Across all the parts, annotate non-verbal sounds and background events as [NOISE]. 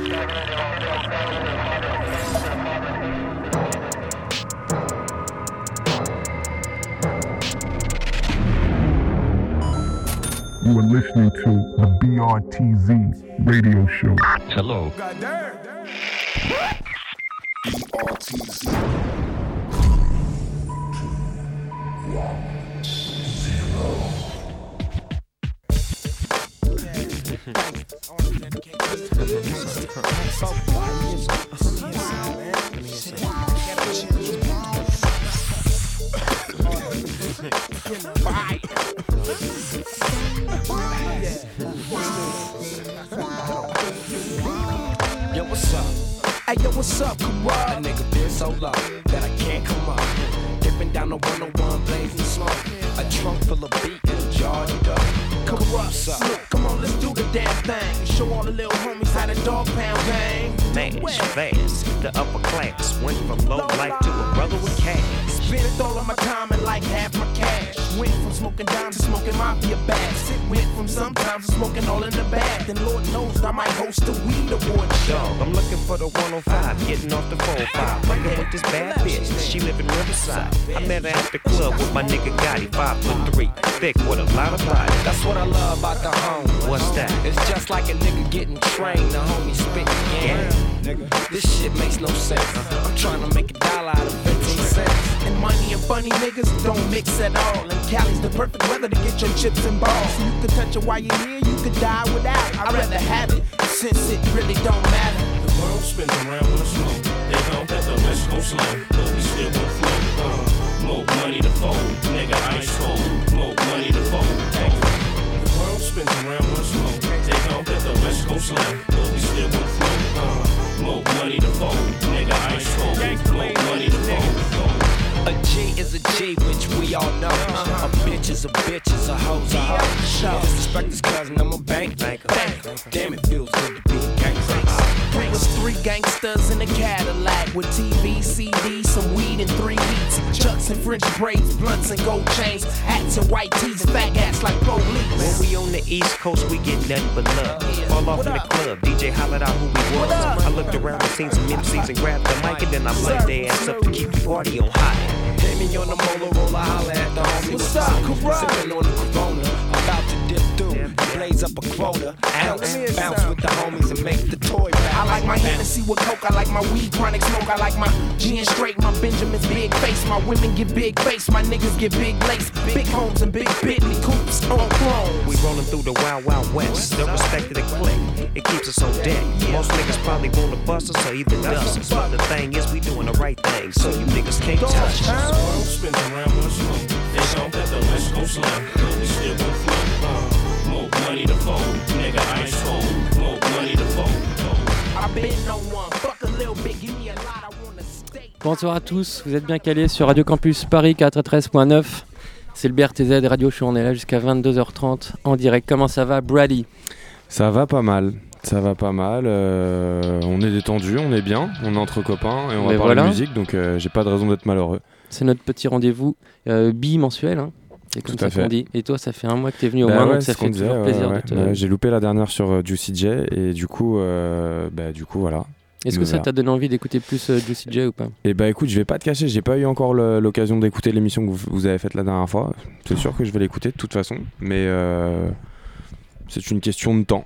You are listening to the BRTZ radio show. Hello. Yo, what's up? Hey, yo, what's up, Corrupt? A nigga been so low that I can't come up. Dipping down the 101, blazing smoke. A trunk full of beat and a jar. Corrupt, come on, let's do the damn thing. Show all the little homies how the dog pound bang. Mash, fast, the upper class went from low life to a brother with cash. Spent it all of my time and like half my cash. Went from smoking dimes to smoking mafia bags. It went from sometimes to smoking all in the bag. Then Lord knows I might host a weed award show. Dog, I'm looking for the 105, getting off the 405. Fucking with this bad bitch, she live in Riverside. I met her at the club with my nigga Gotti, five foot three, thick with a lot of body. That's what I love about the home. What's that? It's just like a nigga getting trained. The homie spit game. This shit makes no sense. Uh-huh. I'm trying to make a dollar out of 15 cents. And money and funny niggas don't mix at all. And Cali's the perfect weather to get your chips and balls. So you could touch it while you're here, you could die without. I'd rather have it since it really don't matter. The world spins around with a smoke. They know that the West Coast slow, but we still won't flow. Uh, more money to fold, nigga ice cold. More money to fold. Uh, the world spins around with a smoke. They know that the West Coast slow, but we still won't flow. Uh, more money to fold, nigga ice cold. More money to fold. A G is a G, which we all know. A bitch is a bitch, is a hoe's a hoe. Disrespect this cousin, I'm a bank banker. Damn, it feels good to be a gangster. We was three gangsters in a Cadillac with TV, CD, some weed, and three heats. Chucks and French braids, blunts and gold chains, hats and white tees, fat ass like When police. we on the East Coast, we get nothing but love. Fall off in the club, DJ hollered out who we was. I looked around and seen some MCs and grabbed the mic, and then I light their ass up to keep the party on high. Hit me on the Motorola, holla at the homie. What's up, Corrupt? Sipping on the Corona, about to dip through, blaze up a quota. Ounce, bounce with the homies and make the toy bounce. I like my Hennessy with coke, I like my weed chronic smoke, I like my gin straight, my Benjamin's big face. My women get big face, my niggas get big lace. Big homes and big Bentley coupes on chrome. We rolling through the wild, wild west. Still respected the click. It keeps us on deck. Most niggas probably wanna bust us or even dust us. But the thing is, we doing the right thing, so you niggas can't touch us. the world spins around with smoke. They know that the West Coast but we still won't flow. Uh, more money to fold, nigga ice cold. More money to fold. Bonsoir à tous, vous êtes bien calés sur Radio Campus Paris 93.9. C'est le BRTZ Radio Show, on est là jusqu'à 22h30 en direct. Comment ça va, Brady? Ça va pas mal. Ça va pas mal. euh, on est détendu, on est bien, on est entre copains et on va Mais parler voilà. de musique, donc euh, j'ai pas de raison d'être malheureux. C'est notre petit rendez-vous euh, bimensuel. Hein. C'est comme Tout à ça qu'on dit. Et toi, ça fait un mois que tu es venu au Bah moins, ouais, donc c'est ça fait toujours plaisir de te. Ouais, J'ai loupé la dernière sur euh, Juicy J et du coup, euh, bah, du coup voilà. Est-ce que ça t'a donné envie d'écouter plus euh, Juicy J ou pas? Et bah écoute, je vais pas te cacher, j'ai pas eu encore l'occasion d'écouter l'émission que vous, vous avez faite la dernière fois. C'est sûr que je vais l'écouter de toute façon, mais euh, c'est une question de temps.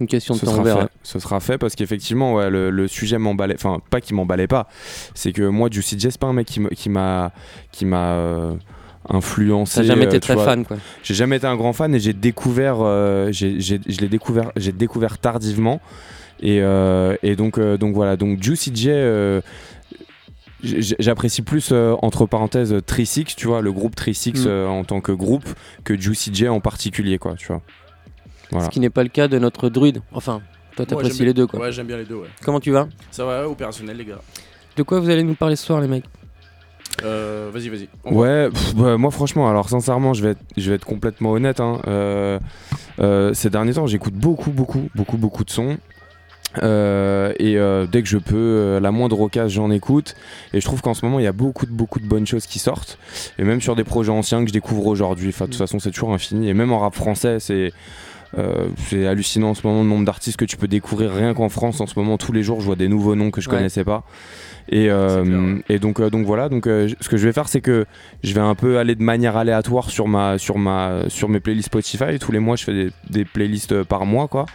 Une question de ce temps, sera fait. Ce sera fait parce qu'effectivement, ouais, le, le sujet m'emballait. Enfin, pas qu'il m'emballait pas. C'est que moi, Juicy J, c'est pas un mec qui m'a qui m'a influencé. T'as jamais euh, été très vois. fan, quoi. J'ai jamais été un grand fan et j'ai découvert, euh, j'ai- j'ai- je l'ai découvert, j'ai découvert tardivement. Et, euh, et donc, euh, donc voilà, donc Juicy J. euh, J'apprécie plus euh, entre parenthèses Trisix, tu vois, le groupe Trisix Mm. euh, en tant que groupe que Juicy J en particulier, quoi, tu vois. Voilà. Ce qui n'est pas le cas de notre druide. Enfin, toi, t'apprécies les bien- deux, quoi. Ouais, j'aime bien les deux, ouais. Comment tu vas? Ça va, opérationnel, les gars. De quoi vous allez nous parler ce soir, les mecs? Euh, vas-y, vas-y. Ouais, pff, bah, moi franchement, alors sincèrement, je vais être, je vais être complètement honnête. hein, euh, euh, ces derniers temps, j'écoute beaucoup, beaucoup, beaucoup, beaucoup de sons. Euh, et euh, dès que je peux, euh, la moindre occasion, j'en écoute. Et je trouve qu'en ce moment, il y a beaucoup de, beaucoup de bonnes choses qui sortent. Et même sur des projets anciens que je découvre aujourd'hui. Enfin, de toute façon, c'est toujours infini. Et même en rap français, c'est. Euh, c'est hallucinant en ce moment le nombre d'artistes que tu peux découvrir rien qu'en France en ce moment. Tous les jours, je vois des nouveaux noms que je Ouais. connaissais pas. Et, euh, C'est clair, ouais. et donc, euh, donc voilà. Donc, ce que je vais faire, c'est que je vais un peu aller de manière aléatoire sur ma, sur ma, sur mes playlists Spotify. Tous les mois, je fais des, des playlists par mois, quoi.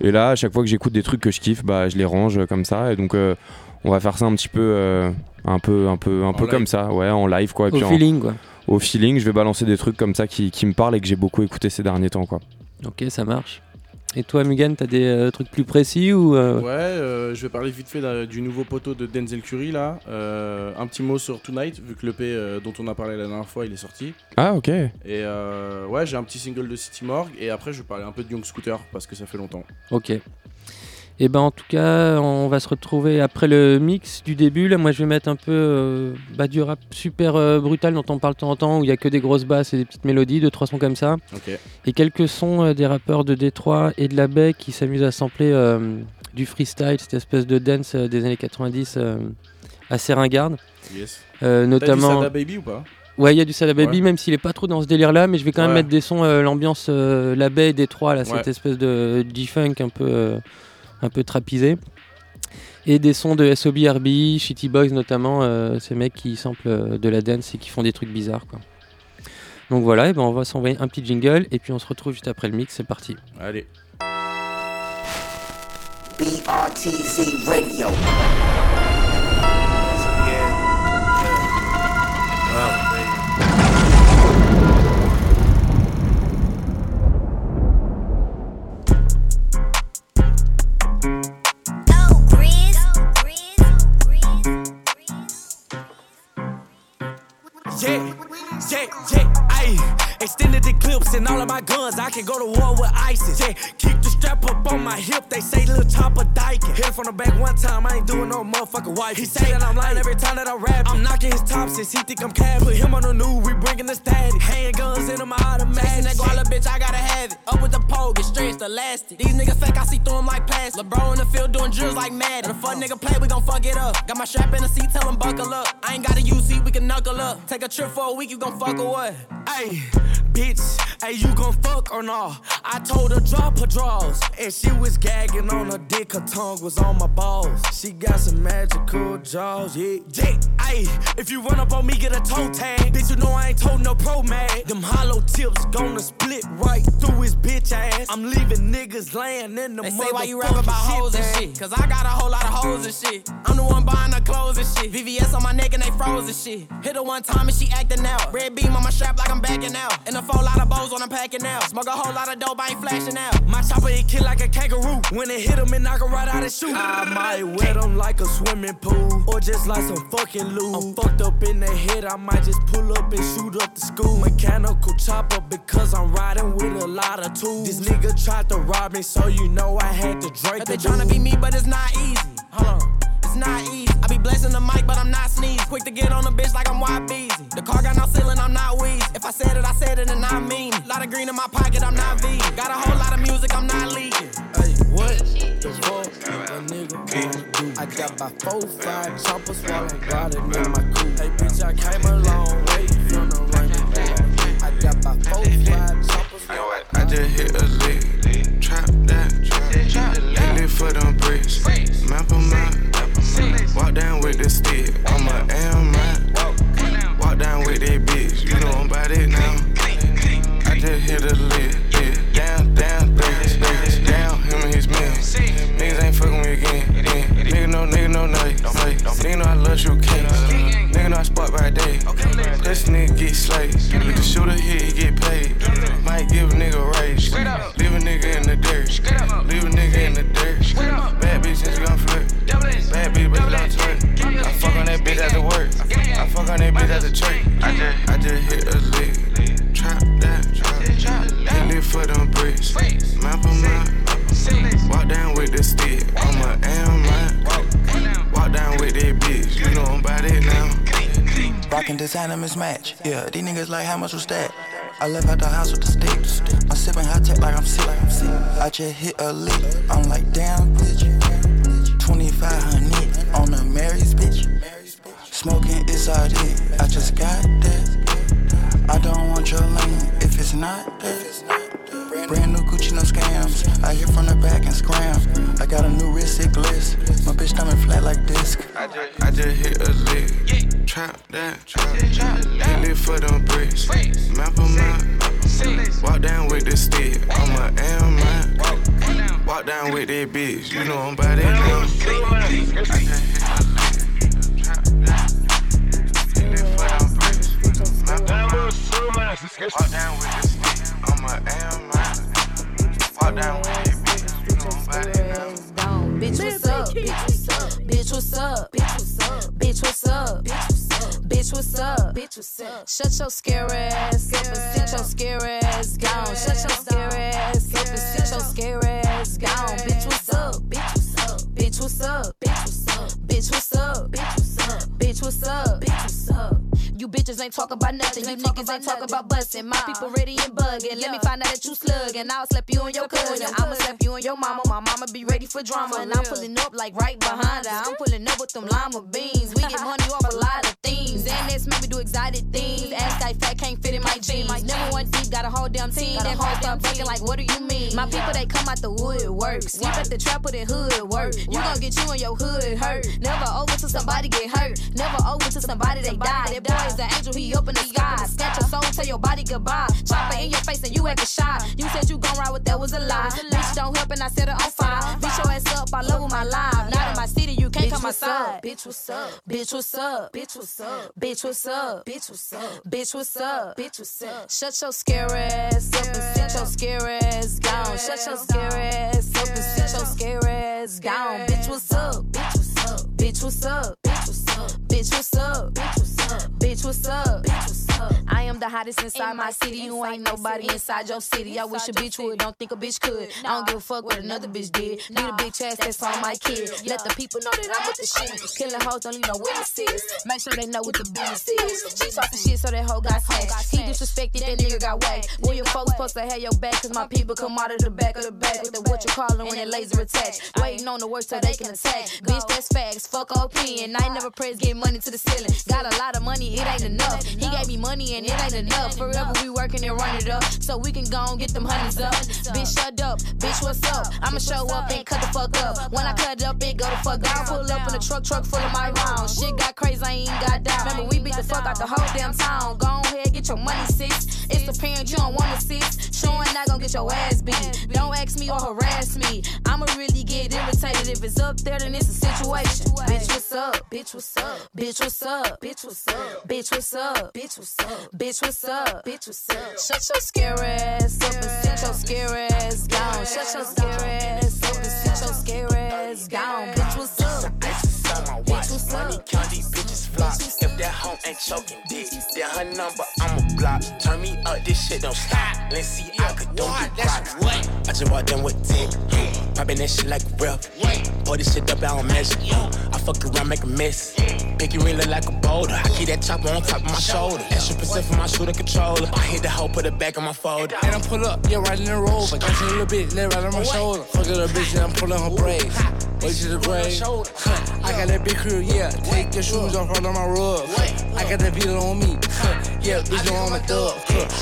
Et là, à chaque fois que j'écoute des trucs que je kiffe, bah, je les range comme ça. Et donc, on va faire ça un petit peu, un peu, un peu, un peu live. comme ça, ouais, en live, quoi. Et Au puis en- feeling, quoi. au feeling, je vais balancer des trucs comme ça qui, qui me parlent et que j'ai beaucoup écouté ces derniers temps, quoi. Ok, ça marche. Et toi, Mugen, t'as des euh, trucs plus précis ou euh, Ouais, euh, je vais parler vite fait du nouveau poteau de Denzel Curry là. Euh, un petit mot sur Tonight, vu que l'EP euh, dont on a parlé la dernière fois, il est sorti. Ah, ok. Et euh, ouais, j'ai un petit single de City Morgue. Et après, je vais parler un peu de Young Scooter parce que ça fait longtemps. Ok. Et ben en tout cas, on va se retrouver après le mix du début. Là, moi, je vais mettre un peu euh, bah, du rap super euh, brutal dont on parle de temps en temps, où il y a que des grosses basses et des petites mélodies, deux trois sons comme ça, et quelques sons euh, des rappeurs de Détroit et de la baie qui s'amusent à sampler du freestyle, cette espèce de dance des années 90 euh, assez ringarde, Yes. Euh, T'as du notamment. Sada Baby ou pas? Ouais, il y a du Salah Baby, Ouais. même s'il est pas trop dans ce délire-là, mais je vais quand même Ouais. mettre des sons, l'ambiance, la baie des trois, là, cette espèce de G-funk un peu, un peu trapisé. Et des sons de SOBRB, Shitty Boys notamment, euh, ces mecs qui samplent euh, de la dance et qui font des trucs bizarres, quoi. Donc voilà, et ben on va s'envoyer un petit jingle et puis on se retrouve juste après le mix, c'est parti. Allez. BRTZ Radio. Yeah, yeah, yeah. Extended the clips and all of my guns. I can go to war with ISIS. Yeah, keep the strap up on my hip. They say little chopper dyke. Hit it from the back one time. I ain't doing no motherfucking wife. He say that I'm lying every time that I rap. I'm knocking his top since he think I'm cap. Put him on the news. We bringing the static. Handguns in my automatic. That guala bitch, I gotta have it. Up with the pole, get stretched elastic. These niggas fake, I see through 'em like plastic. LeBron in the field doing drills like mad. If a fuck nigga play, we gon' fuck it up. Got my strap in the seat, tell him buckle up. I ain't got a UC, we can knuckle up. Take a trip for a week, you gon' fuck or what? Ayy, bitch, ayy, you gon' fuck or nah? I told her drop her drawers. And she was gagging on her dick, her tongue was on my balls. She got some magical jaws, yeah. Yeah, ayy, if you run up on me, get a toe tag. Bitch, you know I ain't told no pro mag. Them hollow tips gonna split right through his bitch ass. I'm leaving niggas laying in the They say why you rap motherfucking about hoes and shit. Cause I got a whole lot of hoes and shit. I'm the one buying her clothes and shit. VVS on my neck and they froze and shit. Hit her one time and she acting out. Red beam on my strap like I'm backing out. And a full lot of bows when I'm packing out. Smoke a whole lot of dope, I ain't flashing out. My chopper it kill like a kangaroo. When it hit him, it knock him right out his shoe. I might wet him like a swimming pool, or just like some fucking lube. I'm fucked up in the head, I might just pull up and shoot up the school. Mechanical chopper because I'm riding with a lot of tools. This nigga tried to rob me, so you know I had to drink they tryna be me, but it's not easy. Hold on. It's not easy. I be blessing the mic, but I'm not sneeze. Quick to get on the bitch like I'm white green in my pocket, I'm not vegan. Got a whole lot of music, I'm not leaking. Hey, what the fuck a nigga wanna do? I got about four, five choppers while I'm riding in my coupe. Hey, bitch, I came a long way from the rain. I got about four, five choppers. I just hit a lick, day. This nigga get slayed. If the shooter hit, he get paid. Might give a nigga a raise. Leave a nigga in the dirt. Leave a nigga in the dirt. Bad bitch bitches gon' flirt. Bad bitch, baby, don't twerk. I fuck on that bitch at the work. I fuck on that bitch at the church. I just, I just hit a Rockin' designer mismatch. Yeah, these niggas like how much was that? I left out the house with the sticks. I'm sippin' high tech like I'm sick. I just hit a lick. I'm like damn bitch. 2500 on a Mary's bitch. Smoking is all it. I just got that. I don't want your lane if it's not that. Brand new Gucci, no scams. I hit from the back and scram. I got a new wrist, it glitz. My bitch stomach flat like disc. I just, I just hit a lick. Trap that, trap, trap. Lately for them bricks. Map 'em out. Walk down with the stick. I'm a L man. Walk down with that bitch. You know I'm about that bitch. I hit a lick. Trap that. Lately for them bricks. Map 'em out. Walk down with the stick. I'm a L man. Walk down with that bitch. You know I'm about that. Bitch, what's up? Bitch, what's up? Bitch, what's up? Bitch, what's up? Bitch, what's up? Bitch, what's up? Shut your scare ass up and sit your scare ass gone. Shut your scare ass up and sit your scare ass gone. Bitch, what's up? Bitch, what's up? Bitch, what's up? Bitch, what's up? Bitch, what's up? Bitch, what's up? Bitch, what's up? Bitch, what's up? You bitches ain't talking about nothing. You niggas ain't talking about busting. My people ready and bugging. Let me find out that you slugging. I'll slap you and your cousin. I'ma slap you and your mama. My mama be ready for drama. And I'm pulling up like right behind her. I'm pulling up with them lima beans. We get money off a lot of things. [LAUGHS] And this make me do exotic things. Ass guy fat can't fit in my jeans. Never one deep, got a whole damn team. That whole start bugging like, what do you mean? My people, they come out the wood work. Sleep at the trap, with the hood work. You gon' get you and your hood hurt. Never over till somebody get hurt. Never over till somebody they die. That boy is an angel, he open the sky. Snatch your soul, tell your body goodbye. Chopper in your face and you acting shy. You said you gon' ride with that was a lie. Bitch don't help and I set it on fire. Beat your ass up, I love with my life. Not in my city, you can't come outside. Bitch, what's up? Bitch, what's up? Bitch, what's up? Bitch, what's up? Bitch, what's up? Bitch, what's up? Bitch, what's up? Shut your scare ass up and your scare ass down. Shut your scare ass up and sit your scare ass down. Bitch, what's up? Bitch, what's up? Bitch, what's up? Bitch, what's up? Bitch, what's up? Bitch, what's up? Bitch, what's up? Bitch, what's up? I am the hottest inside my city. You ain't nobody inside your city. I wish a bitch would. Don't think a bitch could. I don't give a fuck what another bitch did. Need a bitch ass that's on my kid. Let the people know that I'm with the shit. Killing hoes don't need no witnesses. Make sure they know what the business is. She talking shit so that hoe got snatched. He disrespected, that nigga got whacked. Boy, your folks supposed to have your back. Cause my people come out of the back of the back with the what you callin' when they laser attached. Waiting on the work so they can attack. Bitch, that's facts. Fuck OP. And I never press get money to the ceiling. Got a lot of money, it ain't enough. He gave me money and it ain't enough. Forever we working and run it up. So we can go and get them honeys up. Bitch, shut up. Bitch, what's up? I'ma show up and cut the fuck up. When I cut up, it go the fuck down. Pull up in a truck, truck full of my rounds. Shit got crazy, I ain't got down. Remember, we beat the fuck out the whole damn town. Go ahead, get your money, sis. It's the parent you don't wanna sis. Showing not gonna get your ass beat. Don't ask me or harass me. I'ma really get irritated if it's up there, then it's a situation. Bitch, what's up? Bitch, what's up? Bitch, what's up? Bitch, what's up? Bitch, what's up? Bitch, what's up? Bitch, what's up? Bitch, what's up? Shut your scare ass up and sit your scare ass down. Shut your scare ass up and sit your scare ass down. Bitch, what's up? Bitch, what's up? Money up? count these bitches flop. If that hoe ain't choking dick, then her number I'ma block. Turn me up, this shit don't stop. Let's see I could do it. do. I just walked in with 10. Popping that shit like a rep. Pour this shit up, I don't measure. I fuck around, make a mess. Pinky ring look like a boulder. I keep that chopper on top of my shoulder. Extra percent for my shooter controller. I hit the hoe, put it back on my folder. And I pull up, yeah, riding the rover. Got you a little bit, let right on my shoulder. Fuck it up, bitch, and I'm pulling her braids. Wait to the grave. I got that big crew, yeah. Take your shoes off, roll on my rug. I got that beat on me. Yeah, bitch, know I'm a thug.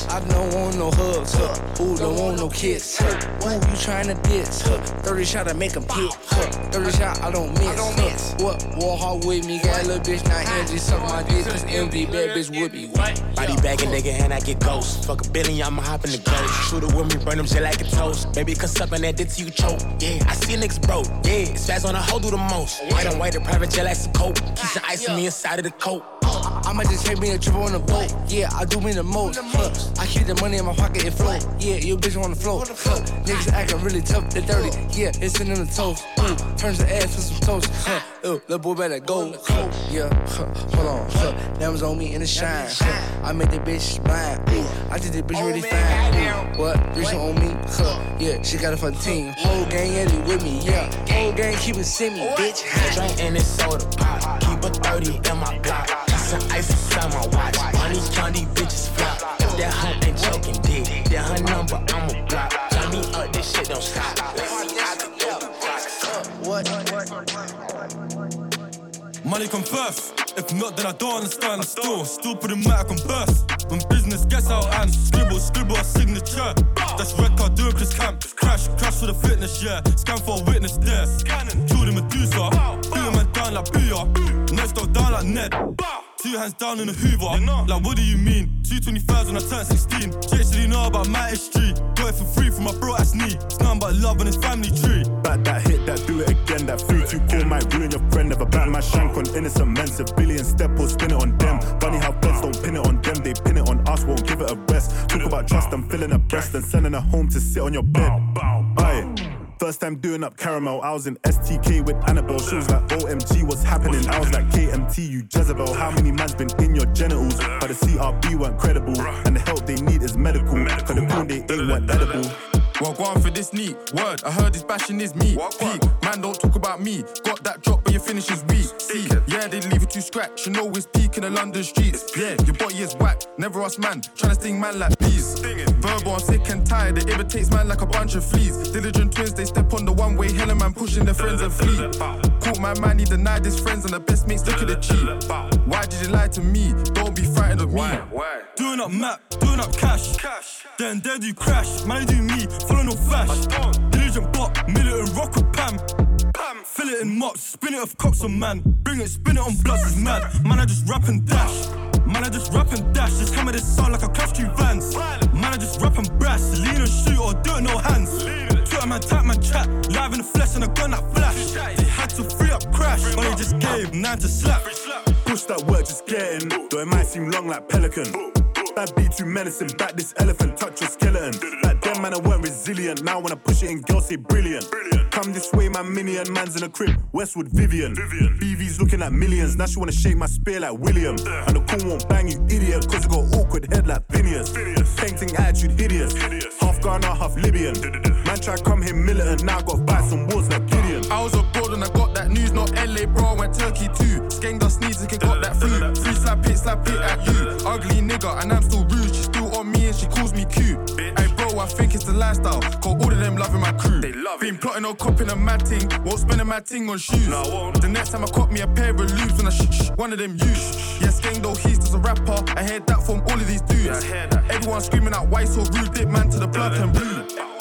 I don't want no hugs. Ooh, don't want no kiss. Ooh, you tryna diss. Huh, 30 shot, I make 'em hit. Huh, 30 shot, I don't miss. Huh, [LAUGHS] what? War hard with me, got a little bitch, not empty. Suck my dick, cause empty, bad bitch would be. Body bagging nigga and I get ghost. Fuck a billion, I'ma hop in the ghost. Shoot it with me, burn them shit like a toast. Baby, cause suck on that dick till you choke. Yeah, I see niggas broke. Yeah, it's fast on the hoe do the most. White on white, the private jet like some coke. Keep some ice on me inside of the coat. I'ma just take me a trip on the boat. Yeah, I do me the most. Huh. I keep the money in my pocket, it float. Yeah, you bitch on the float. Huh. Niggas acting really tough, they dirty. Yeah, it's in the toast. Ooh, turns the ass for some toast. Huh. Ooh, little boy better go. Huh. Yeah, huh. hold on. Huh. Diamonds on me in the shine. Huh. I made the bitch mine. Ooh, I think the bitch really fine. Ooh, what? Bitch on me. Huh. Yeah, she got a the team. Whole gang, they with me. Yeah, whole gang keep it semi, bitch. Drink and it's soda pop. Keep a 30 in my block. Keep some ice inside my watch. Money count these bitches flop. If that hoe ain't choking dick, then her number I'ma block. Turn me up, this shit don't stop. Let's see I could do props. What? Money comme puff. If not, then I don't understand. I still, still put the mic on burst. When business gets out and scribble, scribble a signature. That's record, do it, just camp. Crash, crash for the fitness, yeah. Scan for a witness there. Jordan Medusa. Beat a man down like Booyah. Next door down like Ned. Two hands down in the Hoover. Like, what do you mean? Two 25s when I turned 16. Jay said he know about my history. Got it for free from my bro ass knee. It's nothing but love and his family tree. Back that hit, that do it again. That three two call might ruin your friend. Never bat my shank on innocent men. Civilian step or spin it on them. Funny how feds don't pin it on them. They pin it on us, won't give it a rest. Talk about trust, I'm filling a breast and sending her home to sit on your bed. Aye. First time doing up caramel, I was in STK with Annabelle. She was like, OMG, what's happening? I was like, KMT, you Jezebel. How many man's been in your genitals? But the CRB weren't credible, and the help they need is medical. Cause the porn they ain't weren't edible. Well, go on for this neat word. I heard this bashing is me. Peak, man, don't talk about me. Got that drop, but your finish is weak. See, yeah, they leave it to scratch. You know it's peak in the London streets. Yeah, your body is whack. Never ask man, tryna sting man like bees. Verbal, I'm sick and tired. It irritates man like a bunch of fleas. Diligent twins, they step on the one way. Hella man pushing their friends and flee. Caught my man, he denied his friends and the best mates look at the cheat. Why did you lie to me? Don't be frightened of me. why Doing up map, doing up cash. cash. Then there do crash. Man, I do me, follow no flash. Diligent bot, militant rock with Pam. Pam. Fill it in mops, spin it off cops on man. Bring it, spin it on bloods is mad. Man, I just rap and dash. Man, I just rap and dash. Just hammer this sound like a clash two vans. Man, I just rap and brass. Lean and shoot or do it no hands. Twitter man, tap man, chat. Live in the flesh and a gun that flash. They had to free up crash. But they just gave nine to slap. Push that work, just getting. Though it might seem long like pelican. That beat too menacing, back this elephant, touch your skeleton. Back then, man, I weren't resilient. Now when I push it in, girls say brilliant. Come this way, my minion, man's in a crib. Westwood Vivienne. BV's looking at millions. Now she wanna shake my spear like William. And the cool won't bang you idiot, cause I got awkward head like Phineas. Painting attitude hideous. Half Ghana, half Libyan. Man try come here militant, now I got buy some wars like Gideon. I was abroad and I got that news, not LA, bro. I went Turkey too. Skeng dust needs and can got that food. Free slap it, slap it at you. Ugly nigga, and I'm still rude. She still on me and she calls me cute. I think it's the lifestyle. Got all of them loving my crew. They love Been plotting on copping a mad ting. Won't spend a mad ting on shoes. No, I won't. The next time I cop me a pair of loops when I sh- sh- one of them use. Yeah, Skeng though, he's just a rapper. I heard that from all of these dudes. Yeah, I heard that. Everyone screaming out, why so rude? Dip man to the blood and blue.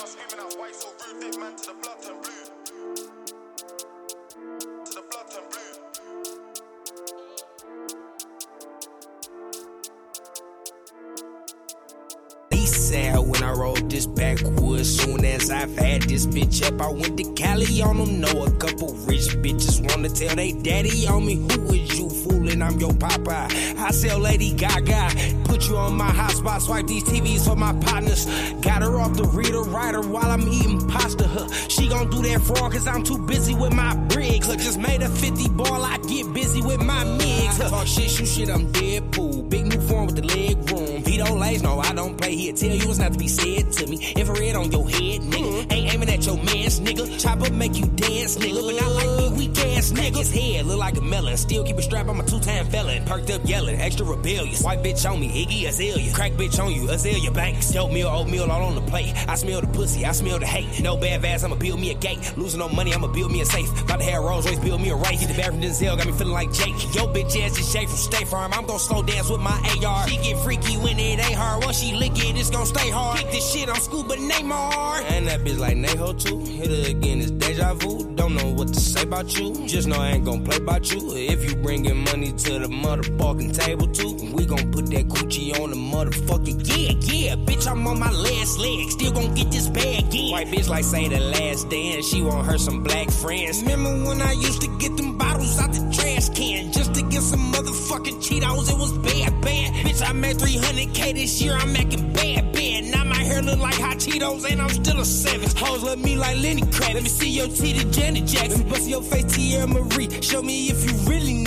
Backwoods. Soon as I've had this bitch up, I went to Cali on them. Know a couple rich bitches wanna tell they daddy on me. Who is you fooling? I'm your papa. I sell Lady Gaga. Put you on my hotspot. Swipe these TVs for my partners. Got her off the reader writer while I'm eating pasta. Huh. She gon' do that fraud cause I'm too busy with my bricks. Huh. Just made a 50 ball. I get busy with my mix. Huh. Talk shit, shoot shit, I'm Deadpool. Big new form with the leg room. Vito Lays, no, I don't play. He'll tell you it's not to be said to me. Infrared on your head, nigga. Ain't aiming at your mans, nigga. Chopper make you dance, nigga. But not like me, weak ass nigga. His head look like a melon. Still keep a strap, I'm a two time felon. Perked up yelling, extra rebellious. White bitch on me, Iggy Azalea. Crack bitch on you, Azealia Banks. Oatmeal, oatmeal all on the plate. I smell the pussy, I smell the hate. No bad ass, I'ma build me a gate. Losing no money, I'ma build me a safe. About to have Rolls Royce, build me a race. Get the back from Denzel, got me feeling like Jake. Yo, bitch ass is Jake from State Farm. I'm gon' slow dance with my AR. She get freaky when it ain't hard. Once she lick it, it's gon' stay hard. Kick this shit on scuba Neymar. And that bitch like Neho too. Hit her again, it's deja vu. Don't know what to say about you. Just know I ain't gon' play about you. If you bringin' money to the motherfucking table too, we gon' put that coochie on the motherfucking yeah, yeah. Bitch, I'm on my last leg. Still gon' get this bag again. White bitch like say the last dance. She want her some black friends. Remember when I used to get them bottles out the trash can just to get some motherfucking Cheetos? It was bad, bad. Bitch, I made 300k this year. I'm making bad, bad. Now my hair look like hot Cheetos and I'm still a savage. Hoes love me like Lenny Kravitz. Let me see your teeth, Janet Jackson. Bust your face, Tierra Marie. Show me if you really